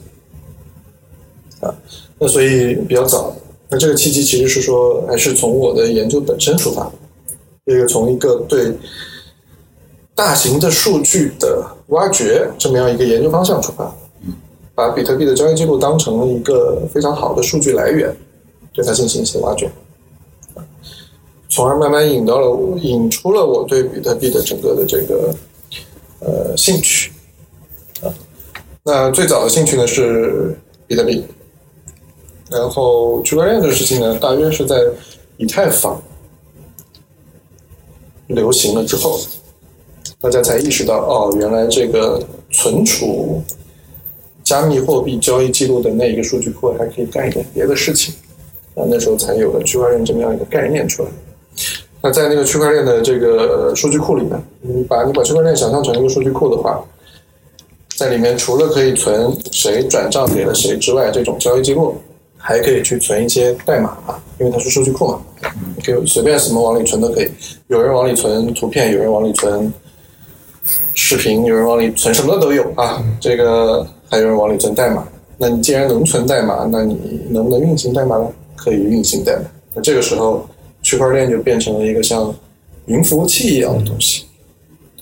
Speaker 1: 啊。那所以比较早。那这个契机其实是说，还是从我的研究本身出发，这个从一个对。大型的数据的挖掘这么样一个研究方向出发，把比特币的交易记录当成了一个非常好的数据来源，对它进行一些挖掘，从而慢慢引到了引出了我对比特币的整个的这个呃兴趣啊。那最早的兴趣呢是比特币，然后区块链这个事情呢，大约是在以太坊流行了之后。大家才意识到，哦，原来这个存储加密货币交易记录的那一个数据库还可以干一点别的事情，啊，那时候才有了区块链这么样一个概念出来。那在那个区块链的这个数据库里面，你把你把区块链想象成一个数据库的话，在里面除了可以存谁转账给了谁之外，这种交易记录还可以去存一些代码啊，因为它是数据库嘛，你可以随便什么往里存都可以，有人往里存图片，有人往里存。视频有人往里存什么的都有啊，这个还有人往里存代码。那你既然能存代码，那你能不能运行代码呢？可以运行代码。那这个时候，区块链就变成了一个像云服务器一样的东西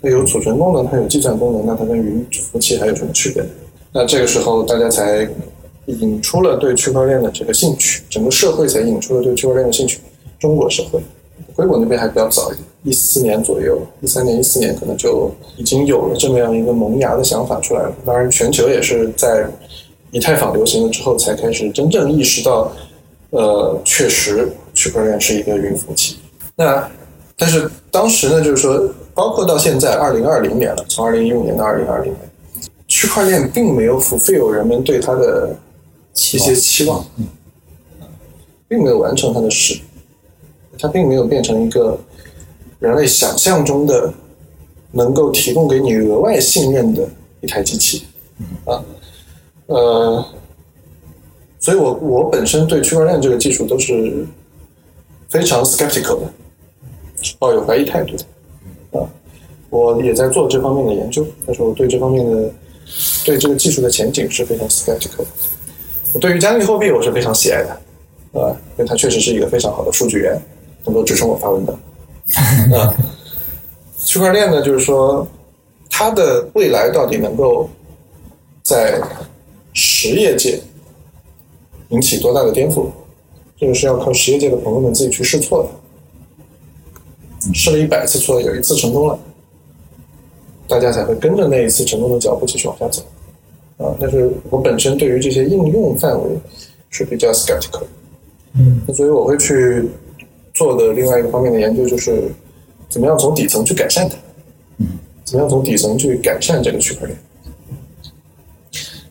Speaker 1: 它有储存功能，它有计算功能，那它跟云服务器还有什么区别？那这个时候大家才引出了对区块链的这个兴趣，整个社会才引出了对区块链的兴趣。中国社会，硅谷那边还比较早一点，一四年左右，一三年、一四年可能就已经有了这么样一个萌芽的想法出来了。当然，全球也是在以太坊流行了之后，才开始真正意识到，呃，确实区块链是一个云服务器。那但是当时呢，就是说，包括到现在二零二零年了，从二零一五年到二零二零年，区块链并没有 fulfill 人们对它的一些期望，并没有完成它的事，它并没有变成一个人类想象中的能够提供给你额外信任的一台机器，啊，呃，所以我我本身对区块链这个技术都是非常 skeptical 的。抱有怀疑态度的，啊，我也在做这方面的研究，但是我对这方面的对这个技术的前景是非常 skeptical 的。我对于加密货币我是非常喜爱的，啊，因为它确实是一个非常好的数据源，能够支撑我发文的。啊，区块链呢，就是说它的未来到底能够在实业界引起多大的颠覆，这个是要靠实业界的朋友们自己去试错的。试了一百次错，有一次成功了，大家才会跟着那一次成功的脚步继续往下走。啊，但是我本身对于这些应用范围是比较 skeptical，
Speaker 4: 嗯，
Speaker 1: 所以我会去做的另外一个方面的研究就是怎么样从底层去改善它，
Speaker 2: 嗯，
Speaker 1: 怎么样从底层去改善这个区块链。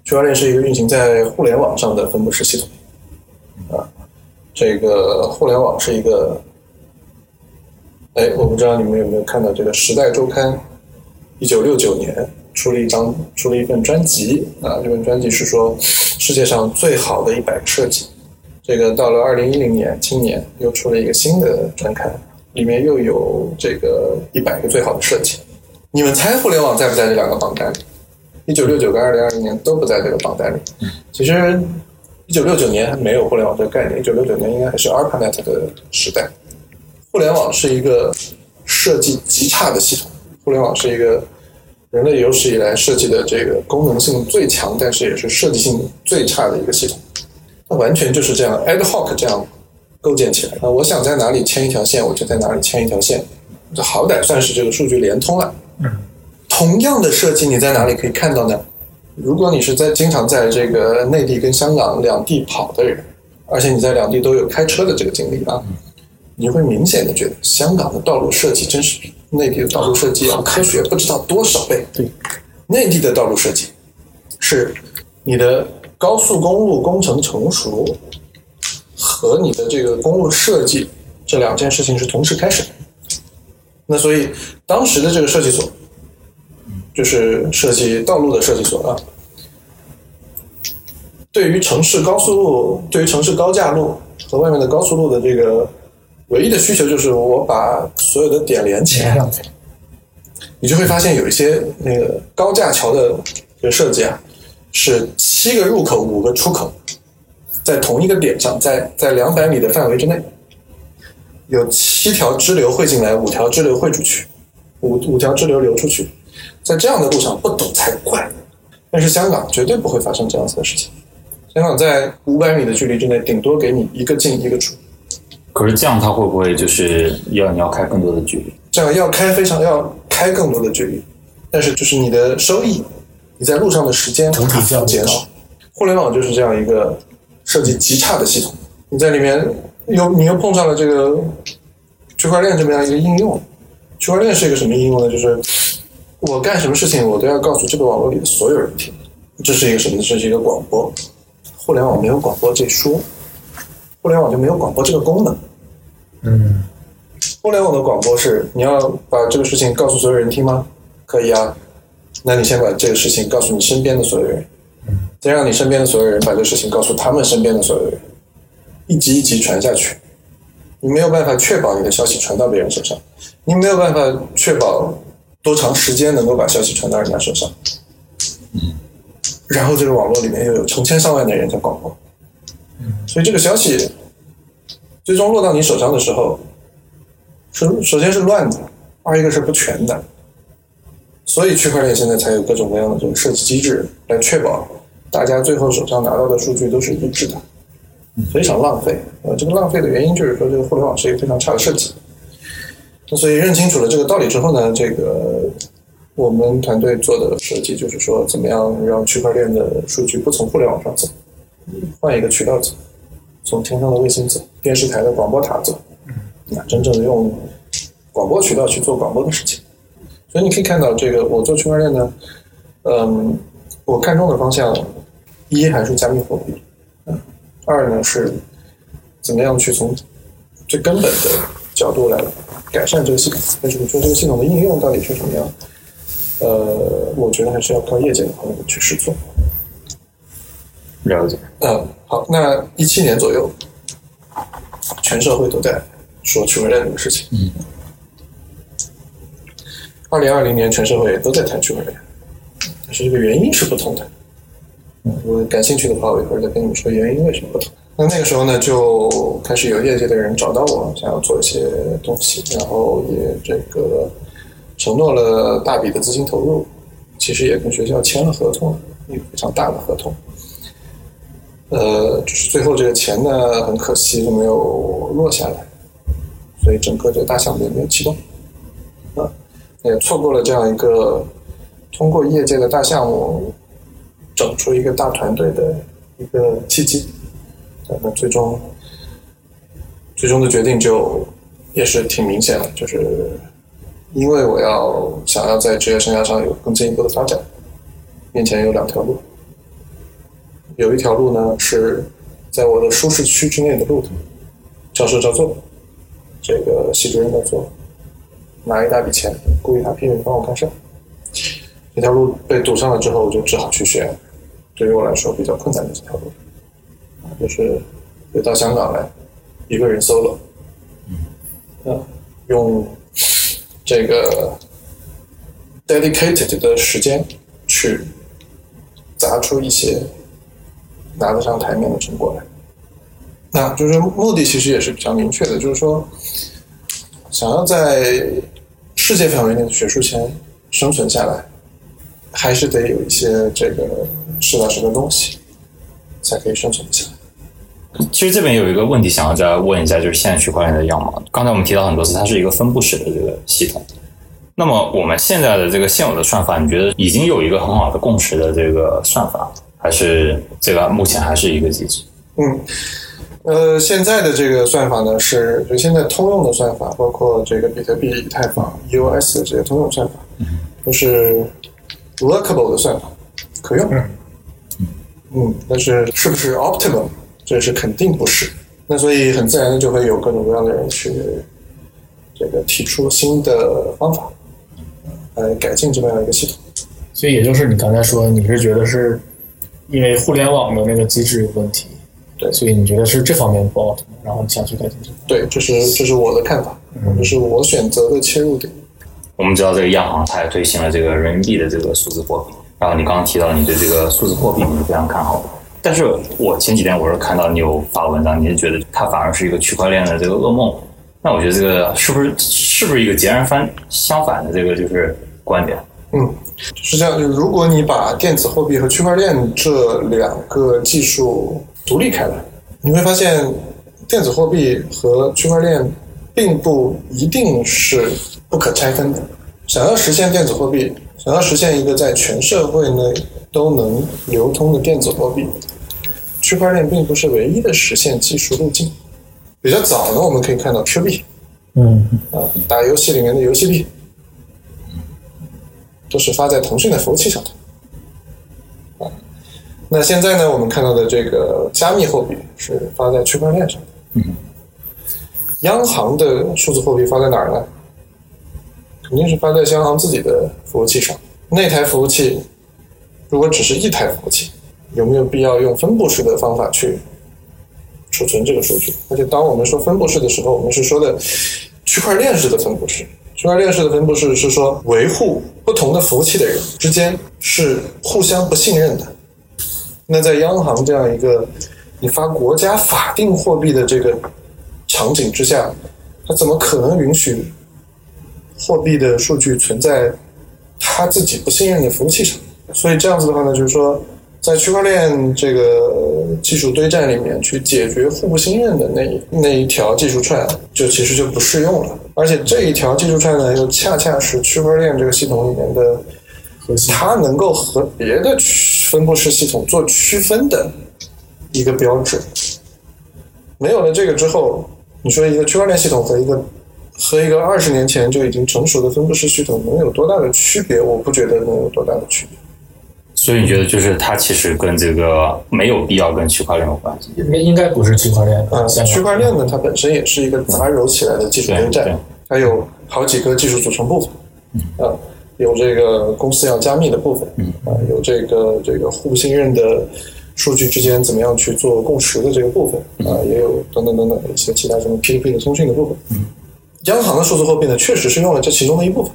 Speaker 1: 区块链是一个运行在互联网上的分布式系统，啊，这个互联网是一个。哎，我不知道你们有没有看到这个《时代周刊》，一九六九年出了一张出了一份专辑啊，这份专辑是说世界上最好的一百个设计。这个到了二零一零年，今年又出了一个新的专刊，里面又有这个一百个最好的设计。你们猜互联网在不在这两个榜单里？一九六九跟二零二零年都不在这个榜单里。其实一九六九年还没有互联网这个概念，一九六九年应该还是 ARPANET 的时代。互联网是一个设计极差的系统。互联网是一个人类有史以来设计的这个功能性最强，但是也是设计性最差的一个系统。它完全就是这样 ad hoc 这样构建起来。啊，我想在哪里牵一条线，我就在哪里牵一条线。这好歹算是这个数据连通了。嗯同样的设计，你在哪里可以看到呢？如果你是在经常在这个内地跟香港两地跑的人，而且你在两地都有开车的这个经历啊。你会明显的觉得，香港的道路设计真是比内地的道路设计要科学不知道多少倍。
Speaker 4: 对，
Speaker 1: 内地的道路设计是你的高速公路工程成熟和你的这个公路设计这两件事情是同时开始的。那所以当时的这个设计所，就是设计道路的设计所啊，对于城市高速路、对于城市高架路和外面的高速路的这个。唯一的需求就是我把所有的点连起来，你就会发现有一些那个高架桥的这个设计啊，是七个入口五个出口，在同一个点上，在在两百米的范围之内，有七条支流汇进来，五条支流汇出去，五五条支流流出去，在这样的路上不堵才怪。但是香港绝对不会发生这样子的事情，香港在五百米的距离之内，顶多给你一个进一个出。
Speaker 5: 可是这样，它会不会就是要你要开更多的距离？
Speaker 1: 这样要开非常要开更多的距离，但是就是你的收益，你在路上的时间
Speaker 4: 整体
Speaker 1: 要减少。互联网就是这样一个设计极差的系统，你在里面又你又碰上了这个区块链这么样一个应用。区块链是一个什么应用呢？就是我干什么事情，我都要告诉这个网络里的所有人听。这是一个什么？这是一个广播。互联网没有广播这说。互联网就没有广播这个功能。
Speaker 4: 嗯，
Speaker 1: 互联网的广播是你要把这个事情告诉所有人听吗？可以啊。那你先把这个事情告诉你身边的所有人，再让你身边的所有人把这个事情告诉他们身边的所有人，一级一级传下去。你没有办法确保你的消息传到别人手上，你没有办法确保多长时间能够把消息传到人家手上。然后这个网络里面又有成千上万的人在广播。所以这个消息最终落到你手上的时候，首首先是乱的，二一个是不全的，所以区块链现在才有各种各样的这个设计机制来确保大家最后手上拿到的数据都是一致的，非常浪费。呃，这个浪费的原因就是说这个互联网是一个非常差的设计。那所以认清楚了这个道理之后呢，这个我们团队做的设计就是说，怎么样让区块链的数据不从互联网上走，换一个渠道走，从天上的卫星走，电视台的广播塔走，那真正的用广播渠道去做广播的事情。所以你可以看到，这个我做区块链呢，嗯，我看中的方向，一还是加密货币，嗯，二呢是怎么样去从最根本的角度来改善这个系统，但是你说这个系统的应用到底是什么样？呃，我觉得还是要靠业界的朋友们去试错。
Speaker 5: 了解。
Speaker 1: 嗯，好，那一七年左右，全社会都在说区块链这个事情。嗯。二零二零年，全社会都在谈区块链，但是这个原因是不同的。嗯，如果感兴趣的话，我一会儿再跟你们说原因为什么不同。那那个时候呢，就开始有业界的人找到我，想要做一些东西，然后也这个承诺了大笔的资金投入，其实也跟学校签了合同，一个非常大的合同。呃，就是最后这个钱呢，很可惜就没有落下来，所以整个这个大项目也没有启动，啊，也错过了这样一个通过业界的大项目整出一个大团队的一个契机。那最终，最终的决定就也是挺明显的，就是因为我要想要在职业生涯上有更进一步的发展，面前有两条路。有一条路呢是在我的舒适区之内的路途，教授照做，这个系主任照做，拿一大笔钱雇一大批人帮我干事。这条路被堵上了之后，我就只好去选对于我来说比较困难的这条路。就是回到香港来，一个人 solo，嗯，用这个 dedicated 的时间去砸出一些拿得上台面的成果来。那就是目的其实也是比较明确的，就是说想要在世界范围内的学术圈生存下来，还是得有一些这个实打实的东西，才可以生存下来。
Speaker 5: 其实这边有一个问题想要再问一下，就是现在区块链的样貌。刚才我们提到很多次，它是一个分布式的这个系统。那么我们现在的这个现有的算法，你觉得已经有一个很好的共识的这个算法，还是这个目前还是一个机制？
Speaker 1: 嗯，呃，现在的这个算法呢，是就现在通用的算法，包括这个比特币、以太坊、EOS 的这些通用算法，都是 workable 的算法，可用。嗯，但是是不是 optimum？这是肯定不是，那所以很自然的就会有各种各样的人去这个提出新的方法来改进这么样一个系统。
Speaker 4: 所以也就是你刚才说，你是觉得是因为互联网的那个机制有问题，
Speaker 1: 对，
Speaker 4: 所以你觉得是这方面不好，然后你想去改进这个。
Speaker 1: 对，这是这是我的看法，这是我选择的切入点。
Speaker 5: 我们知道这个央行它也推行了这个人民币的这个数字货币，然后你刚刚提到你对这个数字货币你是非常看好的。但是我前几天我是看到你有发文章，你是觉得它反而是一个区块链的这个噩梦。那我觉得这个是不是是不是一个截然反相反的这个就是观点？
Speaker 1: 嗯，是这样。就如果你把电子货币和区块链这两个技术独立开来，你会发现电子货币和区块链并不一定是不可拆分的。想要实现电子货币，想要实现一个在全社会内都能流通的电子货币。区块链并不是唯一的实现技术路径。比较早呢，我们可以看到 Q 币，
Speaker 4: 嗯，
Speaker 1: 啊，打游戏里面的游戏币，都是发在腾讯的服务器上的。啊，那现在呢，我们看到的这个加密货币是发在区块链上的。
Speaker 4: 嗯，
Speaker 1: 央行的数字货币发在哪儿呢？肯定是发在央行自己的服务器上。那台服务器如果只是一台服务器。有没有必要用分布式的方法去储存这个数据？而且，当我们说分布式的时候，我们是说的区块链式的分布式。区块链式的分布式是说，维护不同的服务器的人之间是互相不信任的。那在央行这样一个你发国家法定货币的这个场景之下，它怎么可能允许货币的数据存在他自己不信任的服务器上。所以这样子的话呢，就是说，在区块链这个技术堆栈里面去解决互不信任的那一那一条技术串，就其实就不适用了。而且这一条技术串呢，又恰恰是区块链这个系统里面的
Speaker 4: 核心
Speaker 1: 它能够和别的区分布式系统做区分的一个标志。没有了这个之后，你说一个区块链系统和一个和一个二十年前就已经成熟的分布式系统能有多大的区别？我不觉得能有多大的区别。
Speaker 5: 所以你觉得就是它其实跟这个没有必要跟区块链有关系？
Speaker 4: 应该应该不是区块链
Speaker 1: 嗯，区块链呢，它本身也是一个杂糅起来的技术堆栈，它有好几个技术组成部分，啊，有这个公司要加密的部分，啊，有这个这个互不信任的数据之间怎么样去做共识的这个部分，啊，也有等等等等一些其他什么 P2P 的通讯的部分。央行的数字货币呢，确实是用了这其中的一部分。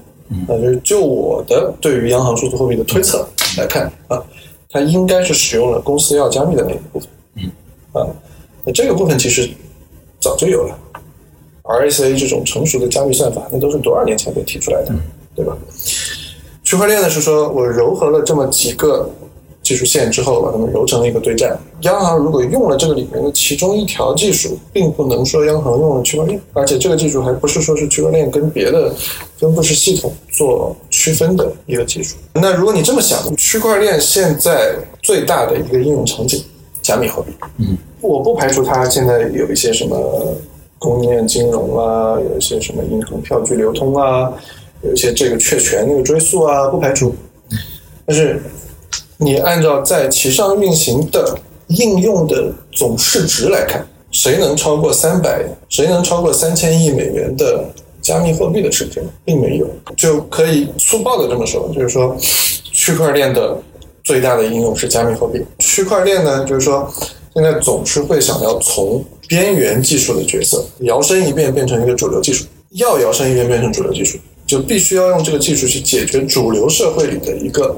Speaker 1: 啊，就是就我的对于央行数字货币的推测来看啊，它应该是使用了公司要加密的那一部分。嗯啊，那这个部分其实早就有了，RSA 这种成熟的加密算法，那都是多少年前被提出来的，对吧？区块链呢是说我糅合了这么几个技术线之后，把它们揉成了一个对战。央行如果用了这个里面的其中一条技术，并不能说央行用了区块链，而且这个技术还不是说是区块链跟别的分布式系统做区分的一个技术。那如果你这么想，区块链现在最大的一个应用场景，加密货币。嗯，我不排除它现在有一些什么供应链金融啊，有一些什么银行票据流通啊，有一些这个确权那个追溯啊，不排除。但是你按照在其上运行的应用的总市值来看，谁能超过三百？谁能超过三千亿美元的加密货币的事情？并没有，就可以粗暴的这么说，就是说，区块链的最大的应用是加密货币。区块链呢，就是说，现在总是会想要从边缘技术的角色摇身一变变成一个主流技术，要摇身一变变成主流技术，就必须要用这个技术去解决主流社会里的一个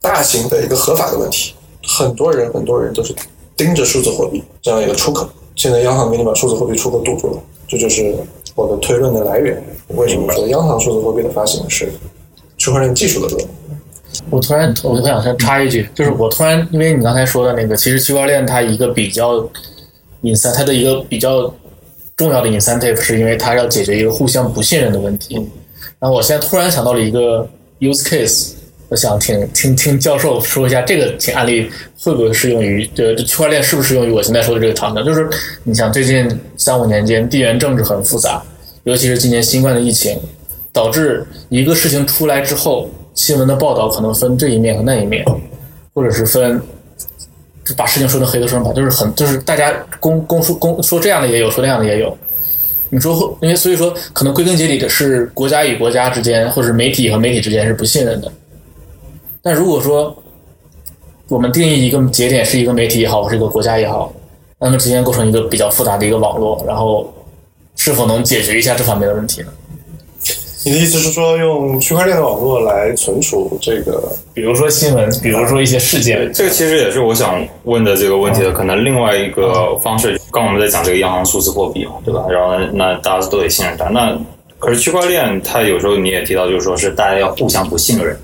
Speaker 1: 大型的一个合法的问题。很多人很多人都是盯着数字货币这样一个出口，现在央行给你把数字货币出口堵住了，这就是我的推论的来源。为什么说央行数字货币的发行是区块链技术的论？
Speaker 4: 我突然，我就想先插一句，就是我突然，因为你刚才说的那个，其实区块链它一个比较 incentive，它的一个比较重要的 incentive，是因为它要解决一个互相不信任的问题。然后我现在突然想到了一个 use case，我想听听听教授说一下这个案例会不会适用于这这区块链适不适用于我现在说的这个场景？就是你想最近三五年间地缘政治很复杂，尤其是今年新冠的疫情，导致一个事情出来之后，新闻的报道可能分这一面和那一面，或者是分就把事情说成黑的说成白，就是很就是大家公公说公说这样的也有，说那样的也有。你说，因为所以说，可能归根结底的是国家与国家之间，或者是媒体和媒体之间是不信任的。但如果说我们定义一个节点是一个媒体也好，或是一个国家也好，那么之间构成一个比较复杂的一个网络，然后是否能解决一下这方面的问题呢？
Speaker 1: 你的意思是说，用区块链的网络来存储这个？
Speaker 4: 比如说新闻，比如说一些事件，
Speaker 5: 这个其实也是我想问的这个问题的可能另外一个方式。刚我们在讲这个央行数字货币嘛，对吧？然后，那大家都得信任它。那可是区块链，它有时候你也提到，就是说是大家要互相不信任。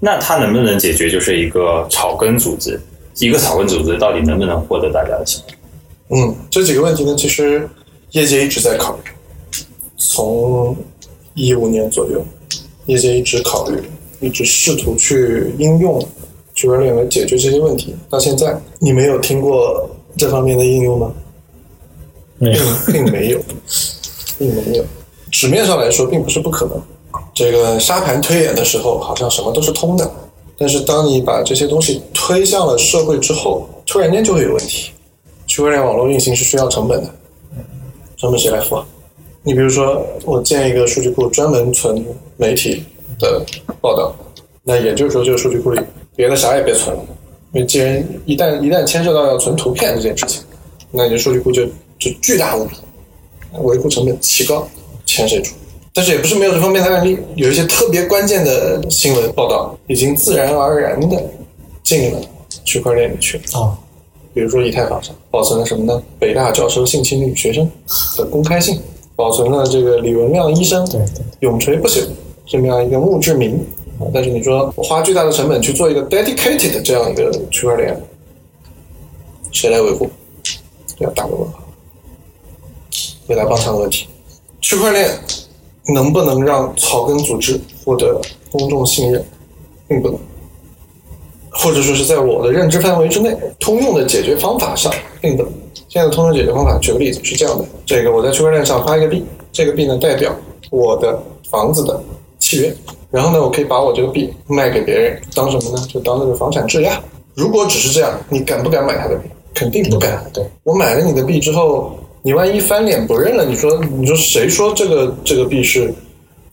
Speaker 5: 那它能不能解决，就是一个草根组织？一个草根组织到底能不能获得大家的信任？
Speaker 1: 嗯，这几个问题呢，其实业界一直在考虑。从一五年左右，业界一直考虑，一直试图去应用区块链来解决这些问题。到现在，你没有听过这方面的应用吗？
Speaker 4: 没有
Speaker 1: 并并没有，并没有。纸面上来说，并不是不可能。这个沙盘推演的时候，好像什么都是通的。但是当你把这些东西推向了社会之后，突然间就会有问题。区块链网络运行是需要成本的，成本谁来付啊？你比如说，我建一个数据库，专门存媒体的报道，那也就是说，这个数据库里别的啥也别存了，因为既然一旦一旦牵涉到要存图片这件事情，那你的数据库就就巨大无比，维护成本奇高，钱谁出？但是也不是没有这方面的案例，有一些特别关键的新闻报道已经自然而然的进了区块链里去了。
Speaker 4: 啊，
Speaker 1: 比如说以太坊上保存了什么呢？北大教授性侵女学生的公开信，保存了这个李文亮医生
Speaker 4: 对对
Speaker 1: 永垂不朽这么样一个墓志铭啊但是你说我花巨大的成本去做一个 dedicated 的这样一个区块链，谁来维护？这要打个问号。未来邦常的问题，区块链能不能让草根组织获得公众信任，并不能。或者说是在我的认知范围之内，通用的解决方法上并不能。现在的通用解决方法，举个例子是这样的：这个我在区块链上发一个币，这个币呢代表我的房子的契约，然后呢，我可以把我这个币卖给别人，当什么呢？就当那个房产质押。如果只是这样，你敢不敢买他的币？肯定不敢。
Speaker 4: 对
Speaker 1: 我买了你的币之后，你万一翻脸不认了，你说你说谁说这个这个币是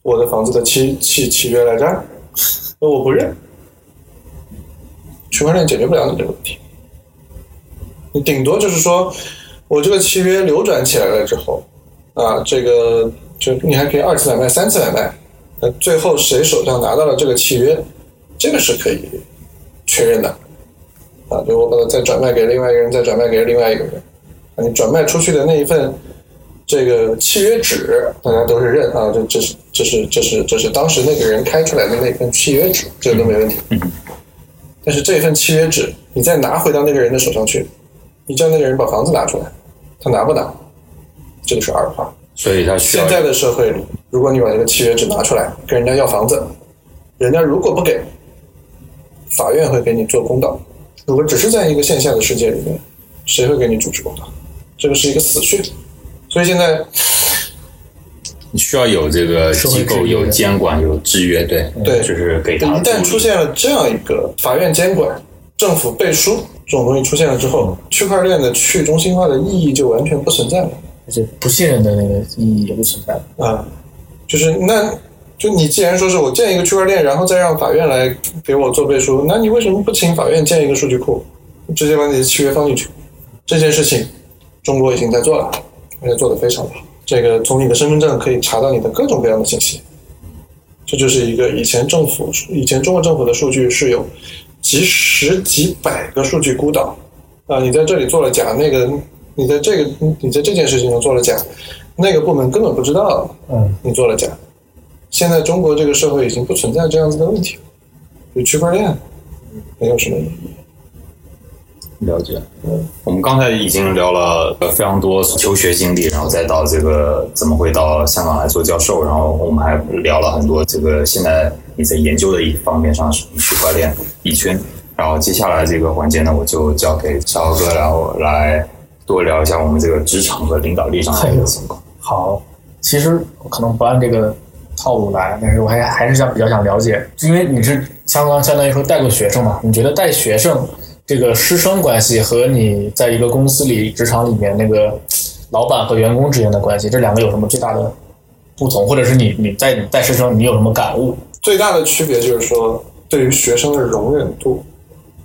Speaker 1: 我的房子的契契契约来着？我不认。区块链解决不了你这个问题，你顶多就是说，我这个契约流转起来了之后，啊，这个就你还可以二次买卖、三次买卖，那，最后谁手上拿到了这个契约，这个是可以确认的，啊，就我把它再转卖给另外一个人，再转卖给另外一个人，你转卖出去的那一份这个契约纸，大家都是认啊，这这是这是这是这是当时那个人开出来的那份契约纸，这个都没问题。但是这份契约纸，你再拿回到那个人的手上去，你叫那个人把房子拿出来，他拿不拿？这个是二话。
Speaker 5: 所以他需要
Speaker 1: 现在的社会里，如果你把这个契约纸拿出来跟人家要房子，人家如果不给，法院会给你做公道。如果只是在一个线下的世界里面，谁会给你主持公道？这个是一个死穴。所以现在
Speaker 5: 你需要有这个机构有监管有制约，对
Speaker 1: 对
Speaker 5: 就是给他一
Speaker 1: 旦出现了这样一个法院监管、政府背书这种东西出现了之后，区块链的去中心化的意义就完全不存在了。
Speaker 4: 而且不信任的那个意义也不存在了。
Speaker 1: 啊，就是那，就你既然说是我建一个区块链，然后再让法院来给我做背书，那你为什么不请法院建一个数据库，直接把你的契约放进去？这件事情，中国已经在做了，而且做得非常好。这个从你的身份证可以查到你的各种各样的信息，这就是一个以前政府以前中国政府的数据是有几十几百个数据孤岛啊，你在这里做了假，那个你在这个你在这件事情上做了假，那个部门根本不知道
Speaker 4: 嗯，
Speaker 1: 你做了假。现在中国这个社会已经不存在这样子的问题了，区块链没有什么意义。
Speaker 5: 了解。我们刚才已经聊了呃非常多求学经历，然后再到这个怎么会到香港来做教授，然后我们还聊了很多这个现在你在研究的一方面上是区块链、币圈。然后接下来这个环节呢，我就交给小何哥，然后来多聊一下我们这个职场和领导力上的一个情况。
Speaker 4: 好，其实我可能不按这个套路来，但是我还还是想比较想了解，因为你是相当相当于说带过学生嘛，你觉得带学生这个师生关系和你在一个公司里职场里面那个老板和员工之间的关系，这两个有什么最大的不同，或者是你你在你带师生你有什么感悟？
Speaker 1: 最大的区别就是说，对于学生的容忍度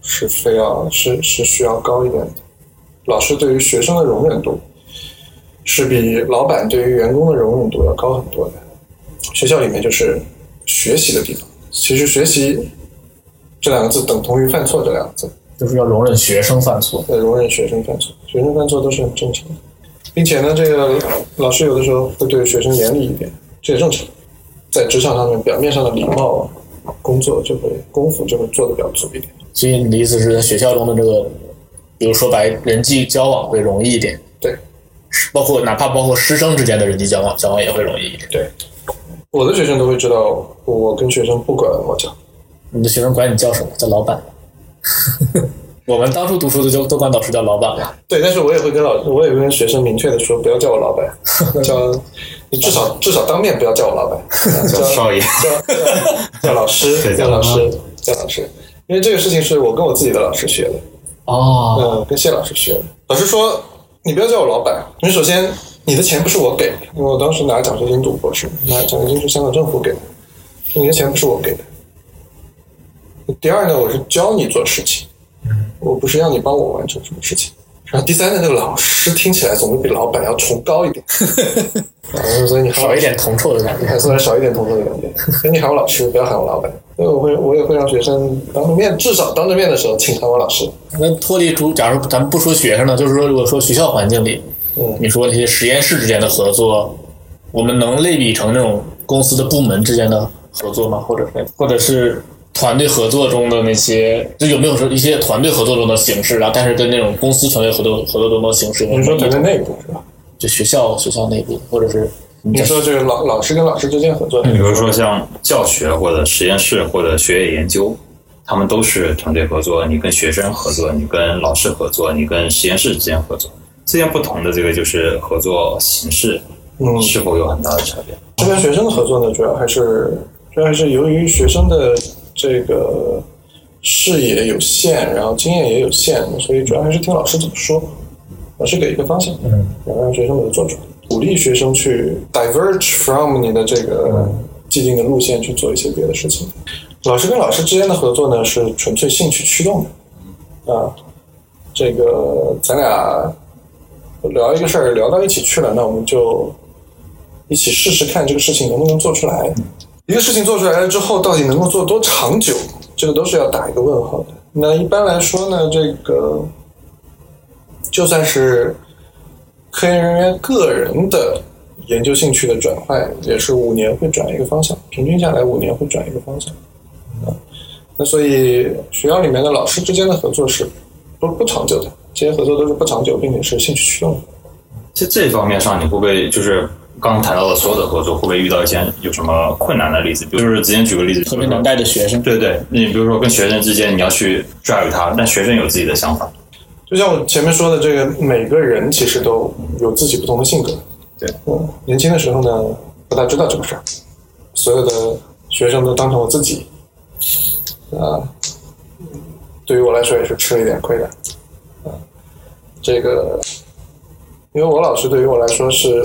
Speaker 1: 是非要是是需要高一点的。老师对于学生的容忍度是比老板对于员工的容忍度要高很多的。学校里面就是学习的地方，其实学习这两个字等同于犯错这两个字。
Speaker 4: 就是要容忍学生犯错。
Speaker 1: 对，容忍学生犯错，学生犯错都是很正常的，并且呢，这个老师有的时候会对学生严厉一点，这也正常。在职场上面，表面上的礼貌，工作就会功夫就会做的比较足一点。
Speaker 4: 所以你的意思是在学校中的这个，比如说白人际交往会容易一点，
Speaker 1: 对
Speaker 4: 包括哪怕包括师生之间的人际交往，交往也会容易一点。
Speaker 1: 对，我的学生都会知道，我跟学生不管我叫，
Speaker 4: 你的学生管你叫什么？叫老板。*laughs* 我们当初读书的就都管导师叫老板嘛。
Speaker 1: 对，但是我也会跟老，我也会跟学生明确的说，不要叫我老板，*laughs* 叫你至少至少当面不要叫我老板，*laughs* 叫
Speaker 5: 少爷
Speaker 1: 叫叫叫老师，叫老师，叫老师，因为这个事情是我跟我自己的老师学的。
Speaker 4: 哦，
Speaker 1: 嗯，跟谢老师学的。老师说，你不要叫我老板，因为首先你的钱不是我给的，因为我当时拿奖学金读博士，拿奖学金是香港政府给的，你的钱不是我给的。第二呢，我是教你做事情，我不是让你帮我完成什么事情。然后第三呢，那个老师听起来总是比老板要崇高一点，*laughs* 啊所以你
Speaker 4: 少一点铜臭的感觉。
Speaker 1: 还虽然少一点铜臭的感觉，所以你喊我老师，不要喊我老板。所以我会，我也会让学生当着面，至少当着面的时候，请喊我老师。
Speaker 4: 那脱离主，假如咱们不说学生呢，就是说，如果说学校环境里，
Speaker 1: 嗯
Speaker 4: 你说那些实验室之间的合作，我们能类比成那种公司的部门之间的合作吗？或者是或者是团队合作中的那些，就有没有说一些团队合作中的形式啊？但是跟那种公司团队合作合作中的形式，
Speaker 1: 你说团队内部是吧？
Speaker 4: 就学校学校内部，或者是
Speaker 1: 你说就是老老师跟老师之间合作，
Speaker 5: 比如说像教学或者实验室或者学业研究，他们都是团队合作。你跟学生合作，你跟老师合作，你跟实验室之间合作，这样不同的这个就是合作形式，
Speaker 1: 嗯
Speaker 5: 是否有很大的差别？
Speaker 1: 这跟学生的合作呢，主要还是主要还是由于学生的这个视野有限，然后经验也有限，所以主要还是听老师怎么说，老师给一个方向，嗯，然后让学生把它做出来，鼓励学生去 diverge from 你的这个既定的路线去做一些别的事情。老师跟老师之间的合作呢，是纯粹兴趣驱动的，啊，这个咱俩聊一个事儿聊到一起去了，那我们就一起试试看这个事情能不能做出来。一个事情做出来了之后，到底能够做多长久，这个都是要打一个问号的。那一般来说呢，这个就算是科研人员个人的研究兴趣的转换，也是五年会转一个方向，平均下来五年会转一个方向。啊，那所以学校里面的老师之间的合作是不不长久的，这些合作都是不长久，并且是兴趣驱动的。
Speaker 5: 在这方面上，你会不会就是刚刚谈到的所有的合作，会不会遇到一些有什么困难的例子？比如说之前举个例子，
Speaker 4: 特别难带的学生？
Speaker 5: 对对，你比如说跟学生之间，你要去 drive 他，但学生有自己的想法。
Speaker 1: 就像我前面说的，这个每个人其实都有自己不同的性格。
Speaker 5: 对，
Speaker 1: 嗯，年轻的时候呢，不大知道这个事儿，所有的学生都当成我自己，啊，对于我来说也是吃了一点亏的，啊，这个，因为我老师对于我来说是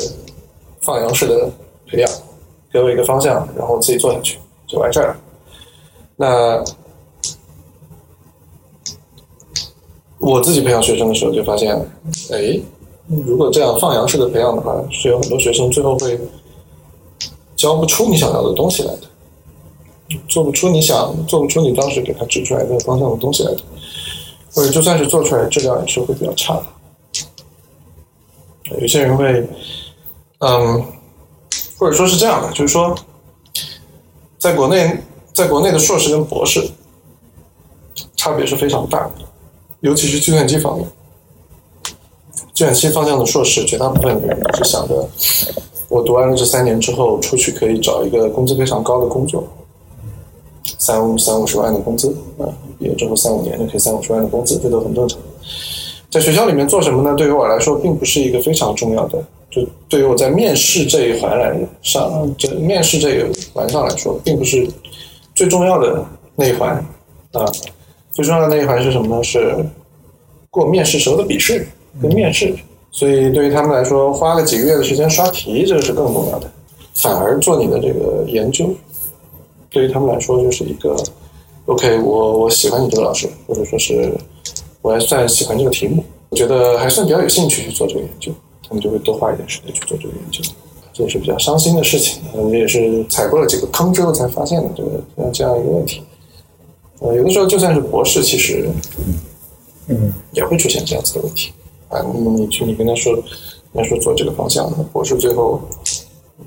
Speaker 1: 放羊式的培养，给我一个方向，然后我自己做下去就完事儿了。那我自己培养学生的时候就发现，哎，如果这样放羊式的培养的话，是有很多学生最后会教不出你想要的东西来的，做不出你想做不出你当时给他指出来的方向的东西来的，或者就算是做出来，质量也是会比较差的。有些人会，嗯，或者说是这样的，就是说，在国内，在国内的硕士跟博士差别是非常大的。尤其是计算机方面，计算机方向的硕士，绝大部分人是想着，我读完了这三年之后，出去可以找一个工资非常高的工作，三五三五十万的工资啊，毕业之后三五年就可以三五十万的工资，这都很正常。在学校里面做什么呢？对于我来说，并不是一个非常重要的。就对于我在面试这一环来上，这面试这一环上来说，并不是最重要的那一环啊。最重要的那一环是什么呢？是过面试时候的笔试跟面试。所以对于他们来说，花个几个月的时间刷题，这个是更重要的。反而做你的这个研究，对于他们来说就是一个 OK，我我喜欢你这个老师，或者说是我还算喜欢这个题目，我觉得还算比较有兴趣去做这个研究，他们就会多花一点时间去做这个研究。这也是比较伤心的事情，我们也是踩过了几个坑之后才发现的这个这样一个问题。呃，有的时候就算是博士，其实，嗯，也会出现这样子的问题啊。你你去你跟他说，跟他说做这个方向，博士最后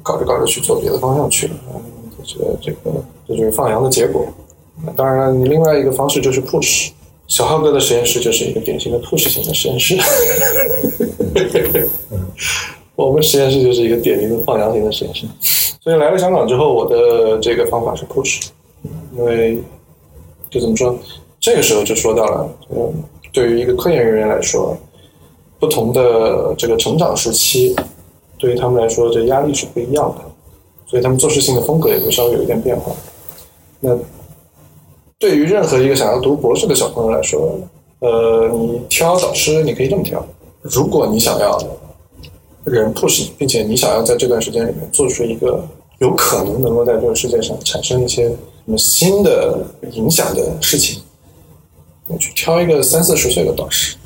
Speaker 1: 搞着搞着去做别的方向去了，啊，这个这个这就是放羊的结果。当然，你另外一个方式就是 push。小浩哥的实验室就是一个典型的 push 型的实验室，*laughs* 我们实验室就是一个典型的放羊型的实验室。所以来了香港之后，我的这个方法是 push，因为。就怎么说？这个时候就说到了，嗯，对于一个科研人员来说，不同的这个成长时期，对于他们来说，这压力是不一样的，所以他们做事情的风格也会稍微有一点变化。那对于任何一个想要读博士的小朋友来说，呃，你挑导师，你可以这么挑：如果你想要人 push 你，并且你想要在这段时间里面做出一个有可能能够在这个世界上产生一些。什么新的影响的事情，你去挑一个三四十岁的导师，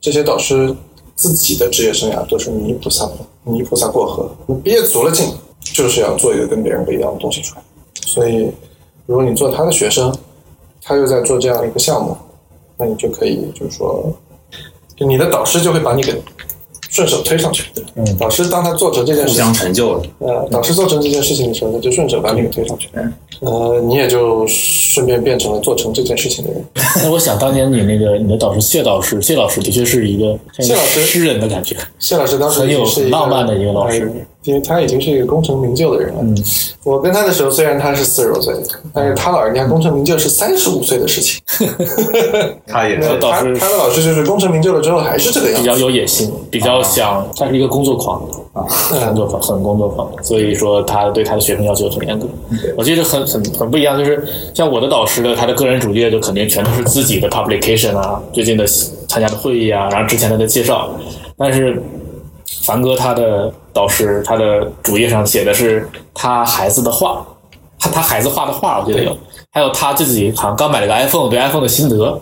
Speaker 1: 这些导师自己的职业生涯都是泥菩萨，泥菩萨过河，你憋足了劲，就是要做一个跟别人不一样的东西出来。所以，如果你做他的学生，他又在做这样一个项目，那你就可以就是说，就你的导师就会把你给顺手推上去。
Speaker 4: 嗯
Speaker 1: 导师当他做成这件事情
Speaker 5: 相，成就了。
Speaker 1: 呃，导师做成这件事情的时候，他就顺手把你给推上去。
Speaker 4: 嗯
Speaker 1: 呃，你也就顺便变成了做成这件事情的人。*laughs*
Speaker 4: 那我想当年你那个你的导师谢导师，谢老师的确是一个
Speaker 1: 谢老师
Speaker 4: 诗人的感觉。
Speaker 1: 谢老师当时
Speaker 4: 很有浪漫的一个老师
Speaker 1: 呃因为他已经是一个功成名就的人了。
Speaker 4: 嗯
Speaker 1: 我跟他的时候，虽然他是四十多岁，但是他老人家功成名就，是三十五岁的事情。*laughs*
Speaker 5: 他也是
Speaker 1: 那他
Speaker 4: 导师
Speaker 1: 他的老师就是功成名就了之后还是这个样子
Speaker 4: 比较。有野心，比较想，他是一个工作狂啊，工作狂，很工作狂，所以说他对他的学生要求很严格。我觉得很很很不一样，就是像我的导师的，他的个人主页就肯定全都是自己的 publication 啊，最近的参加的会议啊，然后之前的的介绍，但是凡哥他的导师，他的主页上写的是他孩子的画，他他孩子画的画，我记得有，还有他自己好像刚买了个 iPhone，对 iPhone 的心得，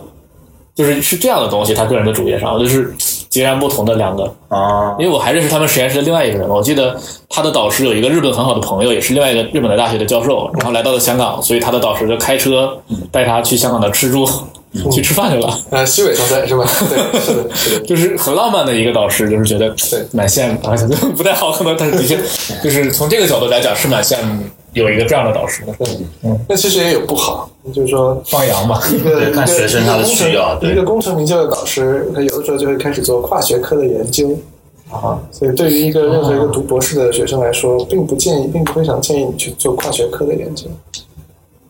Speaker 4: 就是是这样的东西，他个人的主页上就是截然不同的两个。
Speaker 5: 啊，
Speaker 4: 因为我还认识他们实验室的另外一个人，我记得他的导师有一个日本很好的朋友，也是另外一个日本的大学的教授，然后来到了香港，所以他的导师就开车带他去香港的吃住，去吃饭去了。
Speaker 1: 呃，西尾常在是吧？*laughs* 对，是的，是的。
Speaker 4: 就是很浪漫的一个导师，就是觉得
Speaker 1: 对
Speaker 4: 蛮羡慕，而且不太好，可能但是的确，就是从这个角度来讲是蛮羡慕有一个这样的导师的。
Speaker 1: 那其实也有不好，就是说
Speaker 4: 放羊嘛，
Speaker 1: 一个 *laughs*
Speaker 5: 看学生他的需要对
Speaker 1: 一个功成名就的导师，他有的时候就会开始做跨学科的研究。
Speaker 4: 啊，
Speaker 1: 所以对于一个任何一个读博士的学生来说，并不建议，并不非常建议你去做跨学科的研究。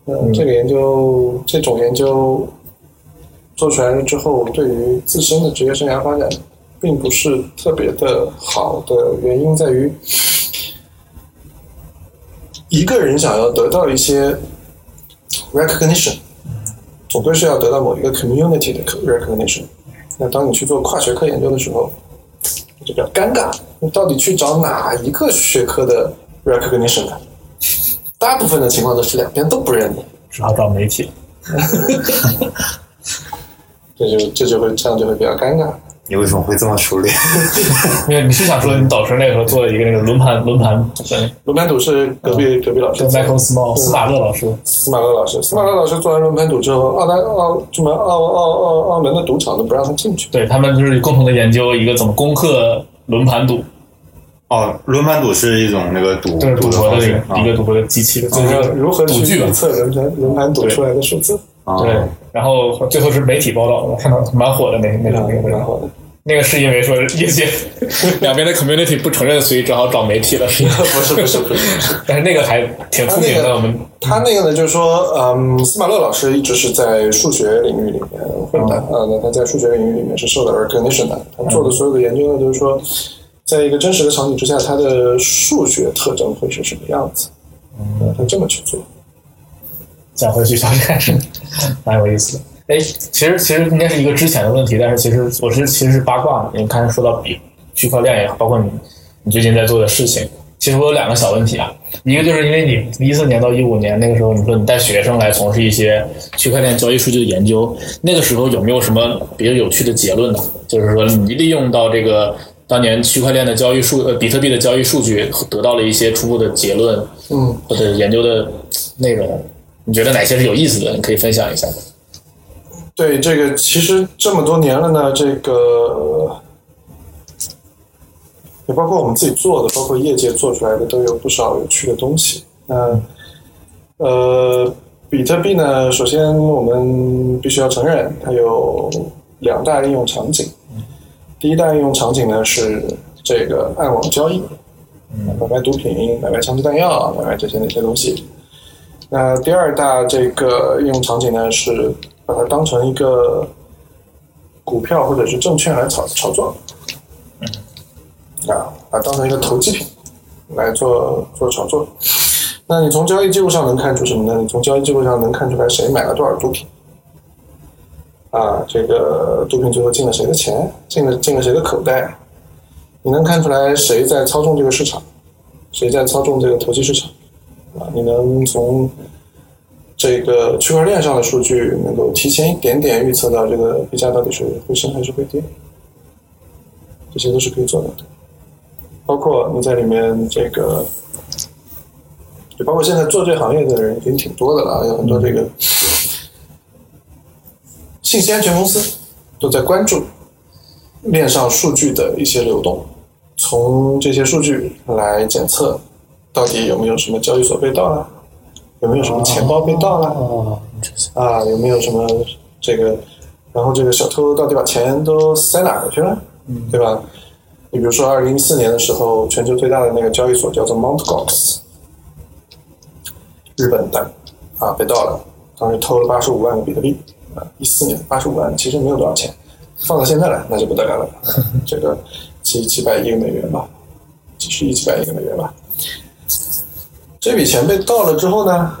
Speaker 1: 嗯，这个研究，这种研究做出来了之后，对于自身的职业生涯发展，并不是特别的好的原因在于，一个人想要得到一些 recognition，总归是要得到某一个 community 的 recognition。那当你去做跨学科研究的时候，就比较尴尬，你到底去找哪一个学科的 recognition 呢？大部分的情况都是两边都不认你，
Speaker 4: 只好找媒体。*laughs*
Speaker 1: 这就这就会这样就会比较尴尬。
Speaker 5: 你为什么会这么熟练？*laughs*
Speaker 4: 因为你是想说你导师那时候做了一个那个轮盘轮盘，对，
Speaker 1: 轮盘赌是隔壁隔壁老师
Speaker 4: 跟 Michael Small 司马乐老师，
Speaker 1: 斯马乐老师，斯马勒老师做完轮盘赌之后，澳大澳什么澳澳澳澳门的赌场都不让他进去。
Speaker 4: 对他们就是共同的研究一个怎么攻克轮盘赌，
Speaker 5: 哦，轮盘赌是一种那个赌
Speaker 4: 赌博的一
Speaker 5: 方式啊
Speaker 4: 个一个赌博的机器，就
Speaker 1: 就是
Speaker 4: 是
Speaker 1: 如何去
Speaker 4: 赌具嘛
Speaker 1: 预。测轮盘轮盘赌出来的数字，
Speaker 5: 啊
Speaker 4: 对，然后最后是媒体报道，我看到蛮火的那那个那个
Speaker 1: 然后
Speaker 4: 那个是因为说业界 *laughs* 两边的 community 不承认，所以只好找媒体了，是
Speaker 1: 不是不是，*laughs*
Speaker 4: 但是那个还挺出名的，我们
Speaker 1: 他那个呢，就是说，嗯，司马乐老师一直是在数学领域里面混的，啊，那他在数学领域里面是受到 recognition 的。他做的所有的研究呢，就是说，在一个真实的场景之下，他的数学特征会是什么样子？嗯，他这么去做。
Speaker 4: 想回去查看，是蛮有意思的。哎，其实其实应该是一个之前的问题，但是其实我是其实是八卦嘛。你看说到比区块链也好，包括你你最近在做的事情，其实我有两个小问题啊。一个就是因为你一四年到一五年那个时候，你说你带学生来从事一些区块链交易数据的研究，那个时候有没有什么比较有趣的结论呢？就是说你利用到这个当年区块链的交易数呃比特币的交易数据，得到了一些初步的结论，
Speaker 1: 嗯，
Speaker 4: 或者研究的内容，你觉得哪些是有意思的？你可以分享一下。
Speaker 1: 对这个，其实这么多年了呢，这个也包括我们自己做的，包括业界做出来的，都有不少有趣的东西。那呃，比特币呢，首先我们必须要承认，它有两大应用场景。第一大应用场景呢是这个暗网交易，买卖毒品、买卖枪支弹药、买卖这些那些东西。那第二大这个应用场景呢是把它当成一个股票或者是证券来炒炒作，啊，把它当成一个投机品来做做炒作。那你从交易记录上能看出什么呢？你从交易记录上能看出来谁买了多少毒品，啊，这个毒品最后进了谁的钱，进了进了谁的口袋，你能看出来谁在操纵这个市场，谁在操纵这个投机市场，啊，你能从这个区块链上的数据能够提前一点点预测到这个币价到底是会升还是会跌，这些都是可以做到的。包括你在里面这个，就包括现在做这行业的人已经挺多的了，有很多这个信息安全公司都在关注链上数据的一些流动，从这些数据来检测到底有没有什么交易所被盗了，有没有什么钱包被盗了，啊，有没有什么这个，然后这个小偷到底把钱都塞哪儿去了，对吧？你比如说，二零一四年的时候，全球最大的那个交易所叫做 Montgox，日本的啊被盗了，当时偷了八十五万个比特币啊，一四年八十五万其实没有多少钱，放到现在来那就不得了了，这个几几百亿个美元吧，几十亿几百亿个美元吧。这笔钱被盗了之后呢，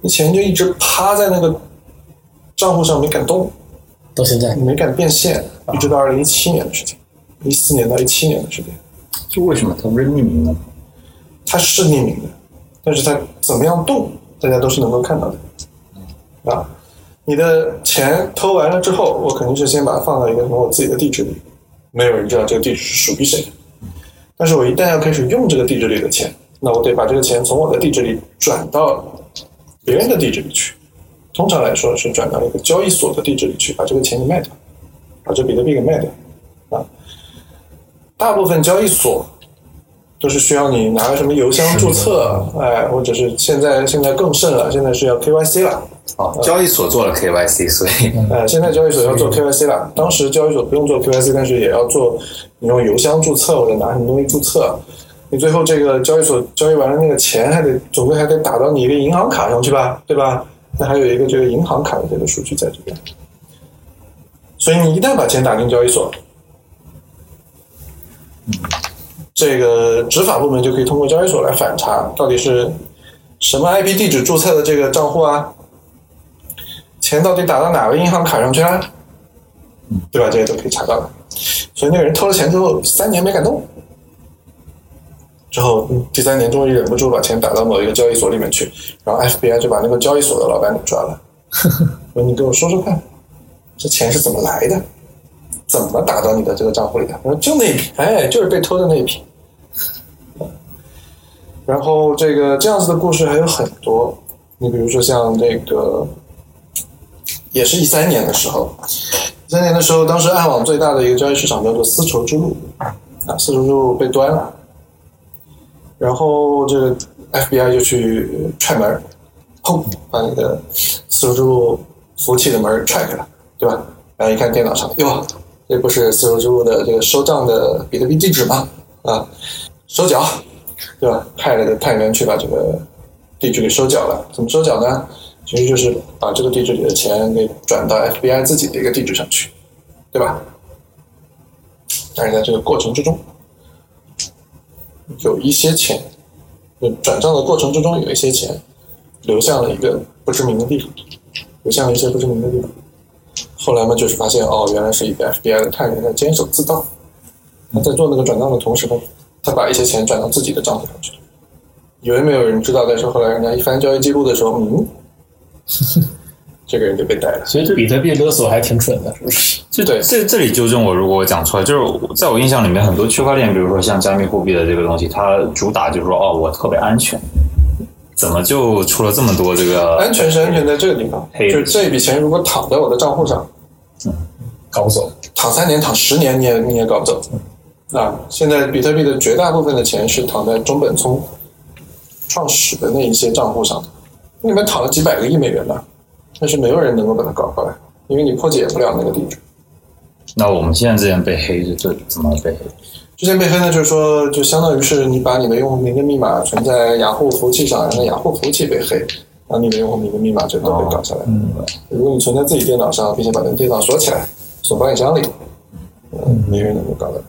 Speaker 1: 那钱就一直趴在那个账户上没敢动，
Speaker 4: 到现在
Speaker 1: 没敢变现，一直到二零一七年的事情，一四年到一七年的事情。
Speaker 5: 就为什么它不是匿名呢？
Speaker 1: 它是匿名的，但是它怎么样动，大家都是能够看到的。啊，你的钱偷完了之后，我肯定是先把它放到一个什么我自己的地址里，没有人知道这个地址是属于谁的。但是我一旦要开始用这个地址里的钱，那我得把这个钱从我的地址里转到别人的地址里去。通常来说是转到一个交易所的地址里去，把这个钱给卖掉，把这比特币给卖掉。啊，大部分交易所都是需要你拿个什么邮箱注册，哎，或者是现在现在更甚了，现在是要 KYC 了，
Speaker 5: 哦，交易所做了 KYC，所以
Speaker 1: 哎，现在交易所要做 KYC 了。当时交易所不用做 KYC，但是也要做，你用邮箱注册或者拿什么东西注册，你最后这个交易所交易完了那个钱还得总归还得打到你一个银行卡上去吧，对吧？那还有一个这个银行卡的这个数据在这边，所以你一旦把钱打进交易所，这个执法部门就可以通过交易所来反查，到底是什么 IP 地址注册的这个账户啊？钱到底打到哪个银行卡上去了？对吧？这些都可以查到的。所以那个人偷了钱之后，三年没敢动，之后第三年终于忍不住把钱打到某一个交易所里面去，然后 FBI 就把那个交易所的老板给抓了，说你给我说说看，这钱是怎么来的？怎么打到你的这个账户里的？我说就那一笔，哎，就是被偷的那一笔。然后这个这样子的故事还有很多，你比如说像这个，也是一三年的时候，一三年的时候，当时暗网最大的一个交易市场叫做丝绸之路，啊，丝绸之路被端了，然后这个 FBI 就去踹门，砰，把那个丝绸之路服务器的门踹开了，对吧？然后一看电脑上，哟，这不是丝绸之路的这个收账的比特币地址吗？啊，收缴，对吧？派了个探员去把这个地址给收缴了。怎么收缴呢？其实就是把这个地址里的钱给转到 FBI 自己的一个地址上去，对吧？但是在这个过程之中，有一些钱，就转账的过程之中有一些钱流向了一个不知名的地方，流向了一些不知名的地方。后来嘛，就是发现哦，原来是一个 FBI 的探员在监守自盗。他在做那个转账的同时呢，他把一些钱转到自己的账户上去。以为没有人知道，但是后来人家一翻交易记录的时候，嗯，*laughs* 这个人就被逮了。
Speaker 4: 所以比特币勒索还挺蠢的，是不是？
Speaker 5: 这对这这里纠正我，如果我讲错了，就是在我印象里面，很多区块链，比如说像加密货币的这个东西，它主打就是说，哦，我特别安全，怎么就出了这么多这个
Speaker 1: 安全是安全在这个地方，
Speaker 5: 黑
Speaker 1: 就是这笔钱如果躺在我的账户上，
Speaker 4: 搞不走。
Speaker 1: 躺三年、躺十年，你也你也搞不走。啊，现在比特币的绝大部分的钱是躺在中本聪创始的那一些账户上的，那里面躺了几百个亿美元呢，但是没有人能够把它搞过来，因为你破解不了那个地址。
Speaker 5: 那我们现在之前被黑，这怎么被黑？
Speaker 1: 之前被黑呢，就是说，就相当于是你把你的用户名跟密码存在雅虎服务器上，然后雅虎服务器被黑，然后你的用户名跟密码就都被搞下来。如果你存在自己电脑上，并且把那个电脑锁起来，锁保险箱里，嗯，没人能够搞得了。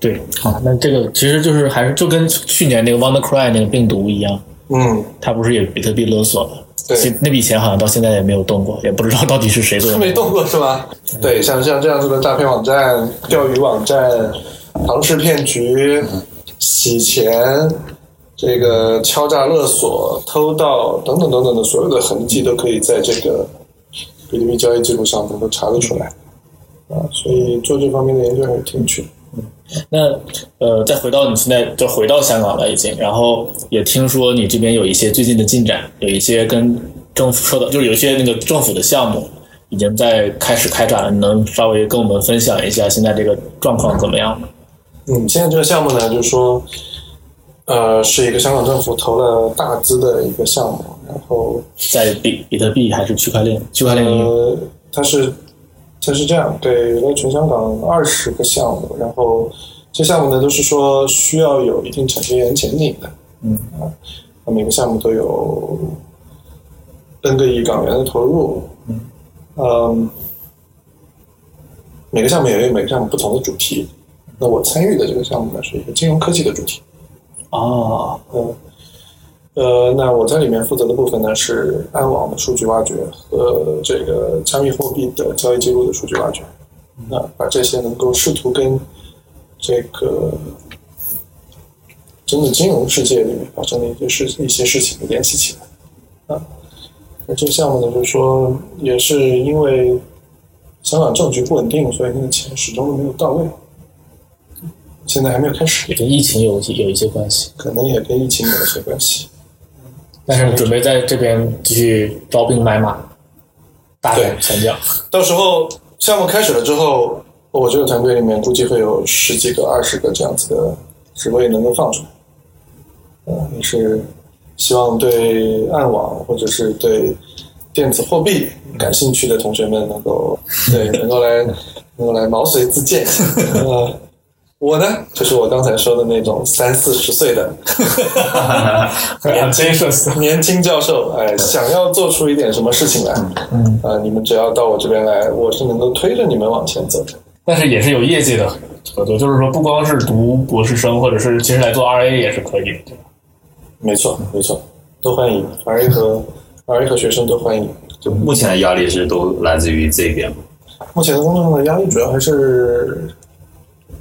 Speaker 4: 对，好，那这个其实就是还是就跟去年那个 WannaCry 那个病毒一样，
Speaker 1: 嗯，
Speaker 4: 它不是也比特币勒索的？
Speaker 1: 对
Speaker 4: 那笔钱好像到现在也没有动过，也不知道到底是谁做的。*laughs*
Speaker 1: 没动过是吧？对，像像这样子的诈骗网站、钓鱼网站、庞氏骗局、洗钱、这个敲诈勒索、偷盗等等等等的所有的痕迹，都可以在这个比特币交易记录上能够查得出来啊。所以做这方面的研究还是挺有趣的。
Speaker 4: 那呃，再回到你现在就回到香港了已经，然后也听说你这边有一些最近的进展，有一些跟政府说的，就是有一些那个政府的项目，已经在开始开展了，你能稍微跟我们分享一下现在这个状况怎么样吗？
Speaker 1: 嗯，现在这个项目呢，就是说，呃，是一个香港政府投了大资的一个项目，然后
Speaker 4: 在比比特币还是区块链？区块链
Speaker 1: 呃，它是它是这样，对，有了全香港二十个项目，然后这项目呢都是说需要有一定产学研前景的，
Speaker 4: 嗯。
Speaker 1: 啊，那每个项目都有 N 个亿港元的投入，嗯，每个项目也有每个项目不同的主题。那我参与的这个项目呢是一个金融科技的主题，
Speaker 4: 啊，
Speaker 1: 嗯，呃，那我在里面负责的部分呢是暗网的数据挖掘和这个加密货币的交易记录的数据挖掘，那把这些能够试图跟这个真的金融世界里面发生的一些事一些事情联系起来，啊，那这个项目呢，就是说也是因为香港政局不稳定，所以那个钱始终都没有到位，现在还没有开始。
Speaker 4: 也，跟疫情有有一些关系，
Speaker 1: 可能也跟疫情有一些关系。
Speaker 4: 但是准备在这边继续招兵买马，大展拳脚。
Speaker 1: 到时候项目开始了之后，我这个团队里面估计会有十几个、二十个这样子的职位能够放出来。嗯，也是希望对暗网或者是对电子货币感兴趣的同学们能够对 *laughs* 能够来能够来毛遂自荐。*laughs* *laughs* 呃，我呢，就是我刚才说的那种三四十岁的 *laughs*
Speaker 4: 年轻社死，
Speaker 1: 年轻教授，哎，想要做出一点什么事情来，嗯，啊、你们只要到我这边来，我是能够推着你们往前走的。
Speaker 4: 但是也是有业界的合作，就是说不光是读博士生，或者是其实来做 RA 也是可以的，对吧？
Speaker 1: 没错，没错，都欢迎，RA 和 RA 和学生都欢迎。
Speaker 5: 就目前的压力是都来自于这边吗？
Speaker 1: 目前的工作上的压力主要还是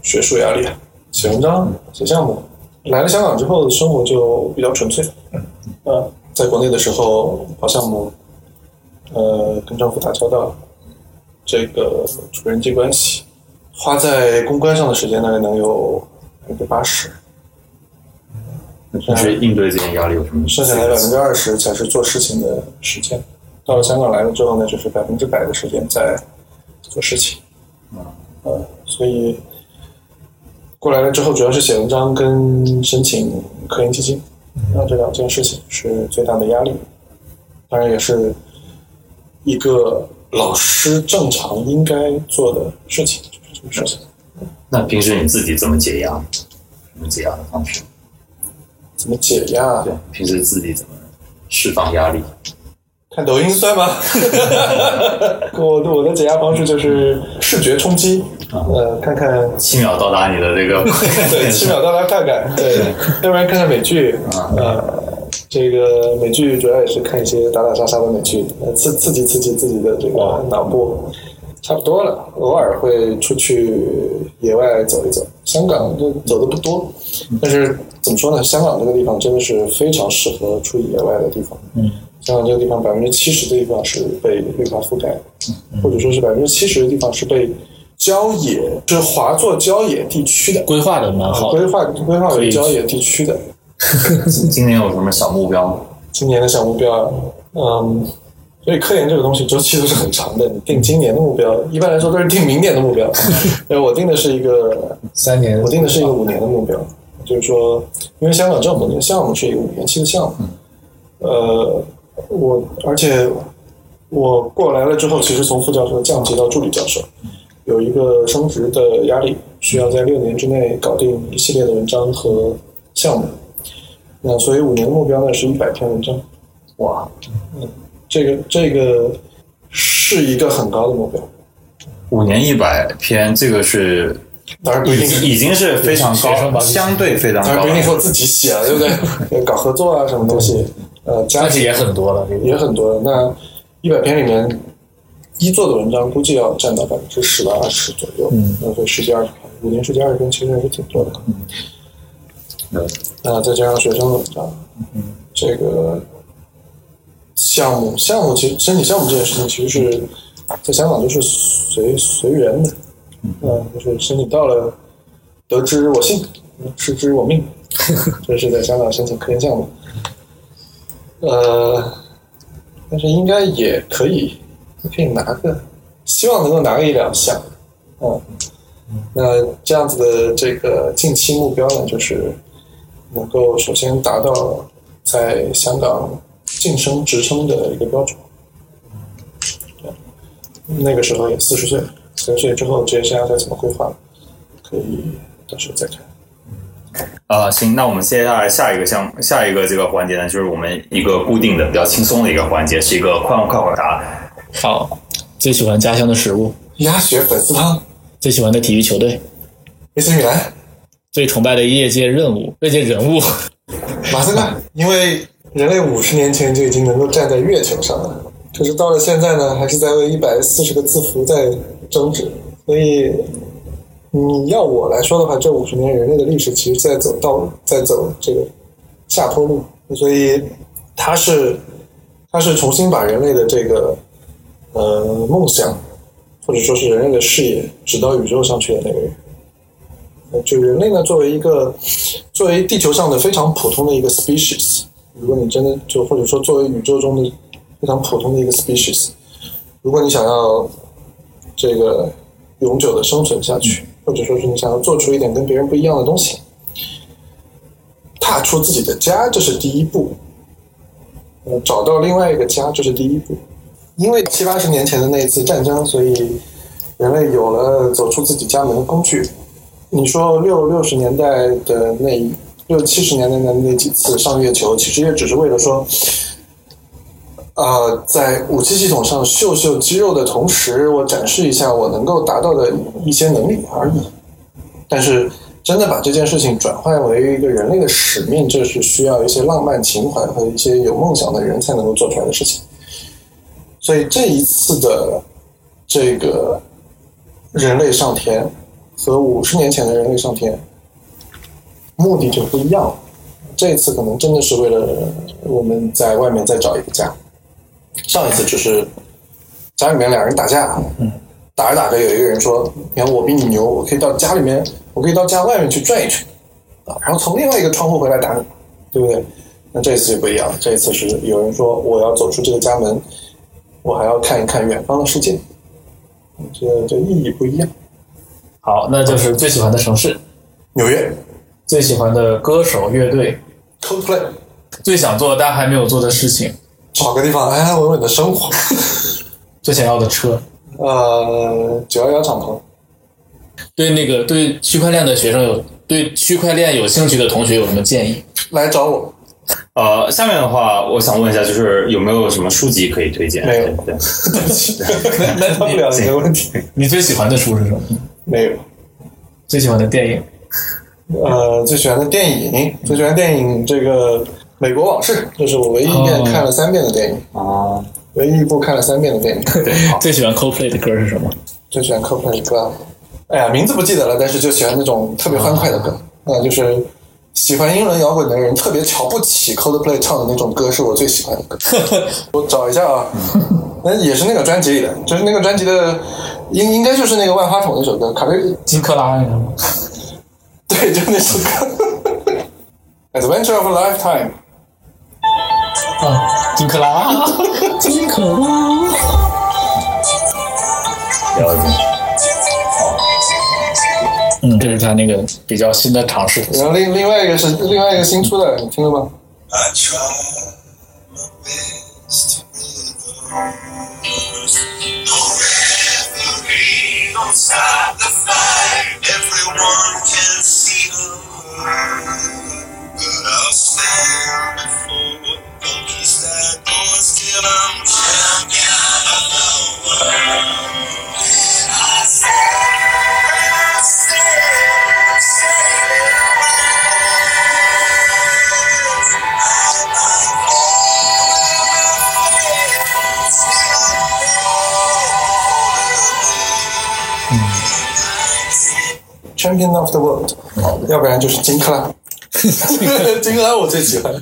Speaker 1: 学术压力，啊，写文章、写项目。来了香港之后，生活就比较纯粹。呃，在国内的时候跑项目，呃，跟政府打交道，这个处人际关系，花在公关上的时间大概能有百分之八十，你
Speaker 5: 平时应对这些压力有什么？
Speaker 1: 剩下来百分之二十才是做事情的时间。到了香港来了之后呢，就是百分之百的时间在做事情。呃，所以过来了之后，主要是写文章跟申请科研基金，那这两件事情是最大的压力。当然，也是一个老师正常应该做的事情，就是这个事情。
Speaker 5: 那平时你自己怎么解压？什么解压的方式？
Speaker 1: 怎么解压？
Speaker 5: 对，平时自己怎么释放压力？
Speaker 1: 看抖音算吗？*laughs* 我的我的解压方式就是视觉冲击，呃，看看。
Speaker 5: 七秒到达你的这个
Speaker 1: 对七秒到达快感，对，要不然看看美剧，呃，这个美剧主要也是看一些打打杀杀的美剧，呃，刺刺激刺激自己的这个脑部，差不多了。偶尔会出去野外走一走，香港就走的不多，但是怎么说呢？香港这个地方真的是非常适合出野外的地方。
Speaker 4: 嗯，
Speaker 1: 香港这个地方百分之七十的地方是被绿化覆盖的，或者说是百分之七十的地方是被郊野，是划作郊野地区的。
Speaker 4: 规划的蛮好的。
Speaker 1: 规划规划为郊野地区的。
Speaker 5: 今年有什么小目标吗？
Speaker 1: 今年的小目标，嗯，所以科研这个东西周期都是很长的。你定今年的目标，一般来说都是定明年的目标。*laughs* 呃，我定的是一个，
Speaker 4: 三年
Speaker 1: 我定的是一个五年的目标，就是说，因为香港政府那个项目是一个五年期的项目，呃，我而且我过来了之后，其实从副教授降级到助理教授，有一个升职的压力，需要在六年之内搞定一系列的文章和项目。那所以五年的目标呢是一百篇文章，哇，嗯，这个这个是一个很高的目标，
Speaker 5: 五年一百篇，这个是
Speaker 1: 当然不一定
Speaker 5: 已经是非常高，相对非常
Speaker 1: 当然
Speaker 5: 高。
Speaker 1: 不一定说自己写了，对不对？*laughs* 搞合作啊，什么东西，呃，加
Speaker 4: 但是也很多了，
Speaker 1: 也很多了。那一百篇里面，一做的文章估计要占到百分之十到二十左右，
Speaker 4: 嗯。
Speaker 1: 那所以十几二十篇，五年十几二十篇其实还是挺多的。
Speaker 5: 嗯。
Speaker 1: 那再加上学生的文章，嗯。这个项目项目其实申请项目这件事情，其实是在香港就是随随缘的，嗯，就是申请到了，得之我幸，失之我命，*laughs* 这是在香港申请科研项目，呃，但是应该也可以可以拿个，希望能够拿个一两项。嗯，那这样子的这个近期目标呢，就是能够首先达到在香港晋升职称的一个标准。对那个时候也四十岁，四十岁之后职业生涯该怎么规划，可以到时候再看。
Speaker 5: 呃，行，那我们接下来下一个项下一个这个环节呢，就是我们一个固定的、比较轻松的一个环节，是一个快问快回答。
Speaker 4: 好，最喜欢家乡的食物，
Speaker 1: 鸭血粉丝汤。
Speaker 4: 最喜欢的体育球队
Speaker 1: ，，AC 米兰，
Speaker 4: 最崇拜的业界任务、业界人物，
Speaker 1: 马斯克，因为人类五十年前就已经能够站在月球上了，可是到了现在呢，还是在为一百四十个字符在争执。所以，你要我来说的话，这五十年人类的历史其实在走到在走这个下坡路，所以他是他是重新把人类的这个呃梦想，或者说是人类的视野指到宇宙上去的那个人。就人类呢，作为一个作为地球上的非常普通的一个 species，如果你真的就或者说作为宇宙中的非常普通的一个 species，如果你想要这个永久的生存下去，或者说是你想要做出一点跟别人不一样的东西，踏出自己的家，这是第一步。呃，找到另外一个家，这是第一步。因为七八十年前的那一次战争，所以人类有了走出自己家门的工具。你说六六十年代的那六七十年代的那几次上月球，其实也只是为了说，呃，在武器系统上秀秀肌肉的同时，我展示一下我能够达到的一些能力而已。但是，真的把这件事情转换为一个人类的使命，这是需要一些浪漫情怀和一些有梦想的人才能够做出来的事情。所以这一次的这个人类上天和五十年前的人类上天目的就不一样了。这一次可能真的是为了我们在外面再找一个家，上一次就是家里面两人打架，打着打着有一个人说：“你看我比你牛，我可以到家里面，我可以到家外面去转一圈，啊，然后从另外一个窗户回来打你，对不对？”那这一次就不一样了，这一次是有人说我要走出这个家门，我还要看一看远方的世界，这这意义不一样。
Speaker 4: 好，那就是最喜欢的城市，
Speaker 1: 纽约
Speaker 4: 最喜欢的歌手、乐队
Speaker 1: ，Coldplay，
Speaker 4: 最想做但还没有做的事情，
Speaker 1: 找个地方安安稳稳的生活。*laughs*
Speaker 4: 最想要的车。
Speaker 1: 呃，九幺幺敞篷，
Speaker 4: 对那个对区块链的学生有对区块链有兴趣的同学有什么建议？
Speaker 1: 来找我。
Speaker 5: 呃，下面的话，我想问一下，就是有没有什么书籍可以推荐？
Speaker 1: 没有
Speaker 5: 对不起，*laughs*
Speaker 1: 那答不了你的问题。
Speaker 4: 你最喜欢的书是什么？
Speaker 1: 没有。
Speaker 4: 最喜欢的电影？
Speaker 1: 呃，最喜欢的电影，最喜欢电影这个《美国往事》，这是我唯一一遍看了三遍的电影，
Speaker 5: 啊，
Speaker 1: 唯一一部看了三遍的电影。
Speaker 5: 对，
Speaker 4: 最喜欢 Coldplay 的歌是什么？
Speaker 1: 最喜欢 Coldplay 的歌，哎呀，名字不记得了，但是就喜欢那种特别欢快的歌。啊、就是喜欢英伦摇滚的人特别瞧不起 Coldplay 唱的那种歌，是我最喜欢的歌。*laughs* 我找一下啊，那也是那个专辑里的，就是那个专辑的，应应该就是那个万花筒那首歌，卡瑞
Speaker 4: 金克拉？*laughs*
Speaker 1: 对，就那首歌。*laughs* Adventure of a Lifetime，
Speaker 4: 啊，金克拉，金克拉。
Speaker 5: 了解。
Speaker 4: 嗯，这是他那个比较新的尝试。
Speaker 1: 然后另另外一个是另外一个新出的，你听了吗？
Speaker 6: Champion of the World，
Speaker 1: 要不然就是金克拉。*laughs* 金克拉我最喜欢。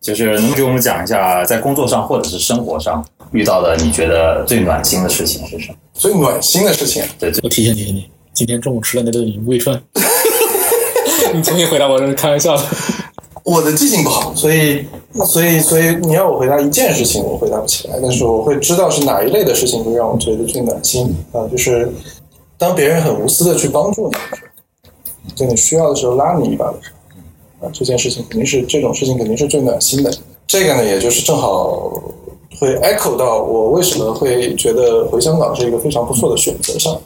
Speaker 5: 就是能给我们讲一下，在工作上或者是生活上遇到的你觉得最暖心的事情是什么？
Speaker 1: 最暖心的事情，
Speaker 5: 对，最
Speaker 4: 我提醒提醒你，今天中午吃的那顿云贵串。*laughs* 你重新回答我，这是开玩笑的。
Speaker 1: 我的记性不好，所以所以，所以你要我回答一件事情，我回答不起来，但是我会知道是哪一类的事情会让我觉得最暖心啊，就是当别人很无私的去帮助你的时候，在你需要的时候拉你一把的时候，啊，这件事情肯定是这种事情肯定是最暖心的。这个呢，也就是正好会 echo 到我为什么会觉得回香港是一个非常不错的选择上，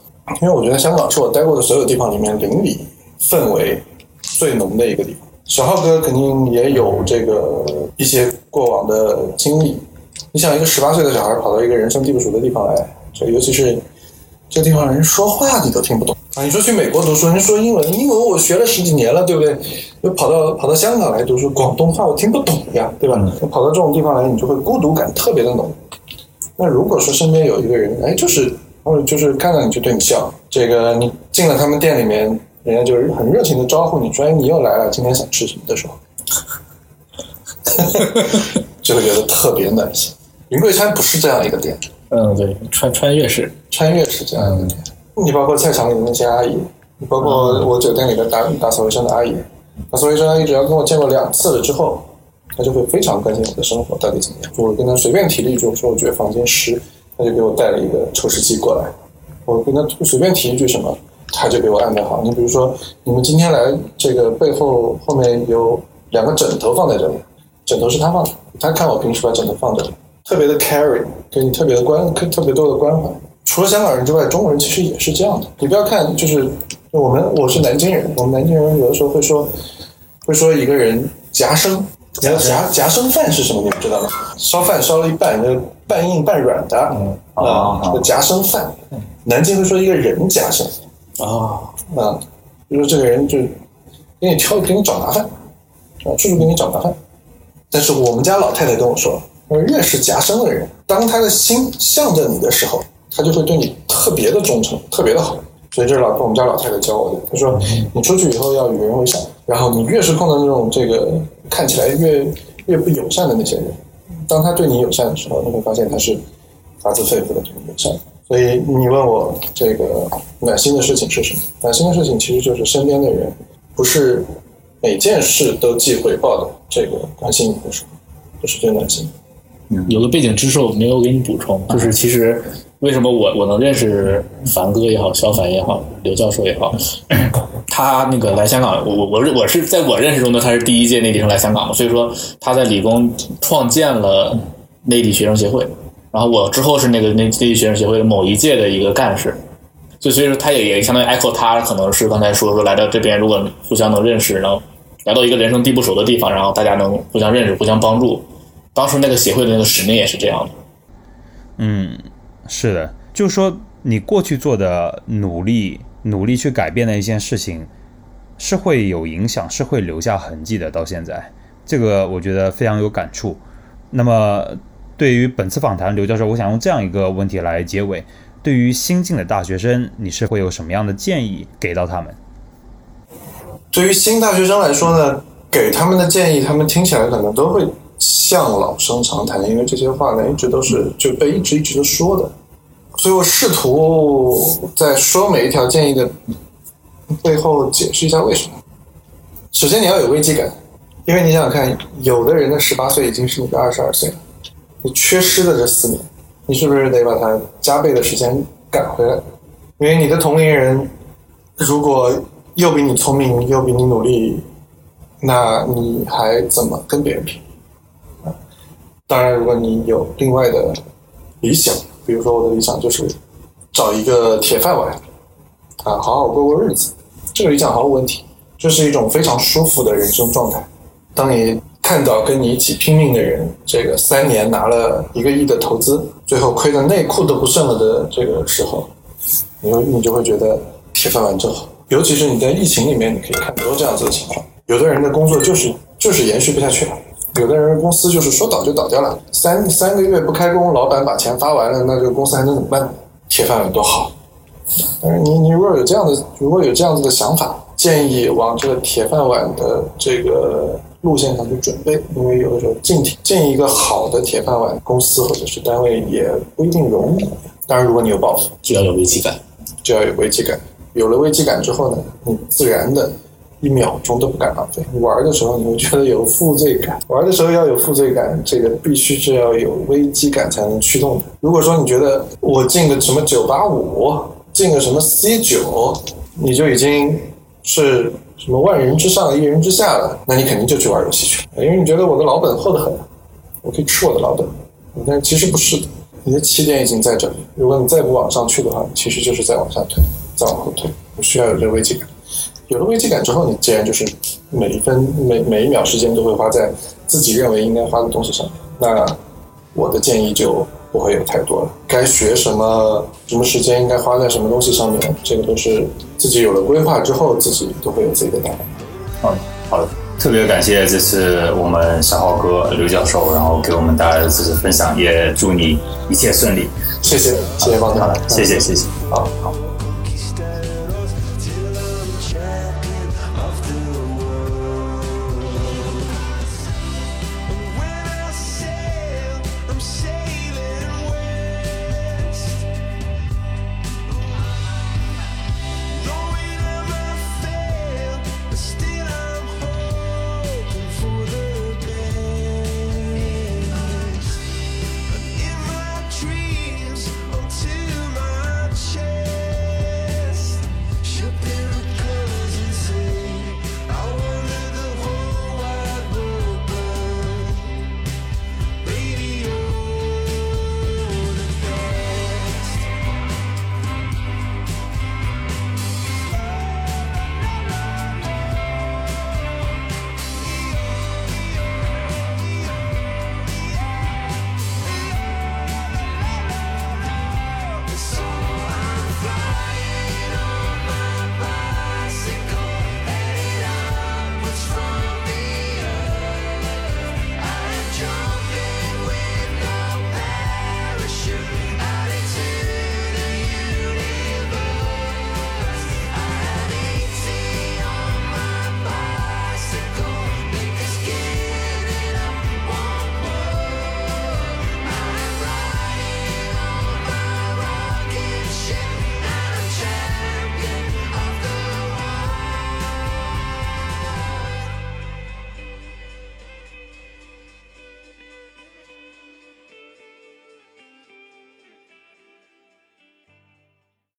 Speaker 1: 因为我觉得香港是我待过的所有地方里面邻里氛围最浓的一个地方。小浩哥肯定也有这个一些过往的经历。你想，一个十八岁的小孩跑到一个人生地不熟的地方来，这尤其是这地方人说话你都听不懂啊！你说去美国读书，人说英文，英文我学了十几年了，对不对？又跑到跑到香港来读书，广东话我听不懂呀，对吧？跑到这种地方来，你就会孤独感特别的浓。那如果说身边有一个人，哎，就是或者就是看到你就对你笑，这个你进了他们店里面。人家就是很热情的招呼你说：“哎，你又来了，今天想吃什么？”的时候，*laughs* 就会觉得特别暖心。云贵川不是这样一个店，
Speaker 4: 嗯，对，穿穿越式，
Speaker 1: 穿越是这样一个店。你包括菜场里的那些阿姨，你包括我酒店里的打打扫卫生的阿姨，打扫卫生阿姨只要跟我见过两次了之后，她就会非常关心我的生活到底怎么样。我跟她随便提了一句，我说我觉得房间湿，她就给我带了一个抽湿机过来。我跟她随便提一句什么。他就给我安排好。你比如说，你们今天来，这个背后后面有两个枕头放在这里，枕头是他放的。他看我平时把枕头放这里，特别的 carry，给你特别的关，特别多的关怀。除了香港人之外，中国人其实也是这样的。你不要看，就是我们我是南京人，我们南京人有的时候会说，会说一个人夹生。夹夹夹生饭是什么？你们知道吗？烧饭烧了一半，那半硬半软的，啊，这个夹生饭。南京会说一个人夹生。啊啊，就说这个人就给你挑，给你找麻烦，啊，处处给你找麻烦。但是我们家老太太跟我说，越是夹生的人，当他的心向着你的时候，他就会对你特别的忠诚，特别的好。所以这是老我们家老太太教我的。她说，你出去以后要与人为善，然后你越是碰到那种这个看起来越越不友善的那些人，当他对你友善的时候，你会发现他是发自肺腑的对你友善。所以你问我这个暖心的事情是什么？暖心的事情其实就是身边的人，不是每件事都记回报的，这个关心你的时候，这是最暖心
Speaker 4: 的。有个背景知识我没有给你补充，就是其实为什么我我能认识凡哥也好，小凡也好，刘教授也好，*coughs* 他那个来香港，我我我我是在我认识中的他是第一届内地生来香港的，所以说他在理工创建了内地学生协会。然后我之后是那个内内地学生协会的某一届的一个干事，就所以说他也也相当于 echo 他可能是刚才说说来到这边，如果互相能认识，然后来到一个人生地不熟的地方，然后大家能互相认识、互相帮助。当时那个协会的那个使命也是这样的。
Speaker 2: 嗯，是的，就是说你过去做的努力、努力去改变的一件事情，是会有影响，是会留下痕迹的。到现在，这个我觉得非常有感触。那么。对于本次访谈，刘教授，我想用这样一个问题来结尾：对于新进的大学生，你是会有什么样的建议给到他们？
Speaker 1: 对于新大学生来说呢，给他们的建议，他们听起来可能都会像老生常谈，因为这些话呢一直都是就被一直一直的说的，所以我试图在说每一条建议的背后解释一下为什么。首先，你要有危机感，因为你想想看，有的人的十八岁已经是你的二十二岁了。你缺失的这四年，你是不是得把它加倍的时间赶回来？因为你的同龄人如果又比你聪明又比你努力，那你还怎么跟别人拼？当然，如果你有另外的理想，比如说我的理想就是找一个铁饭碗，啊，好好过过日子，这个理想毫无问题，这是一种非常舒服的人生状态。当你看到跟你一起拼命的人，这个三年拿了一个亿的投资，最后亏的内裤都不剩了的这个时候，你你就会觉得铁饭碗就好。尤其是你在疫情里面，你可以看很多这样子的情况。有的人的工作就是就是延续不下去了，有的人公司就是说倒就倒掉了，三三个月不开工，老板把钱发完了，那这个公司还能怎么办？铁饭碗多好。但是你你如果有这样的如果有这样子的想法，建议往这个铁饭碗的这个。路线上去准备，因为有的时候进进一个好的铁饭碗公司或者是单位也不一定容易。当然，如果你有抱负，
Speaker 4: 就要有危机感，
Speaker 1: 就要有危机感。有了危机感之后呢，你自然的一秒钟都不敢浪费。你玩的时候你会觉得有负罪感，玩的时候要有负罪感，这个必须是要有危机感才能驱动的。如果说你觉得我进个什么九八五，进个什么 C 九，你就已经是什么万人之上一人之下了，那你肯定就去玩游戏去了，因为你觉得我的老本厚得很，我可以吃我的老本。但其实不是的，你的起点已经在这里。如果你再不往上去的话，其实就是在往下退，再往后退。我需要有这个危机感。有了危机感之后，你既然就是每一分每每一秒时间都会花在自己认为应该花的东西上面，那我的建议就不会有太多了。该学什么，什么时间应该花在什么东西上面，这个都是自己有了规划之后，自己都会有自己的答案。
Speaker 5: 好的，好的，特别感谢这次我们小浩哥刘教授，然后给我们带来的这次分享，也祝你一切顺利。
Speaker 1: 谢谢，谢谢方
Speaker 5: 好
Speaker 1: 太
Speaker 5: 的，谢谢，谢谢。
Speaker 1: 好好。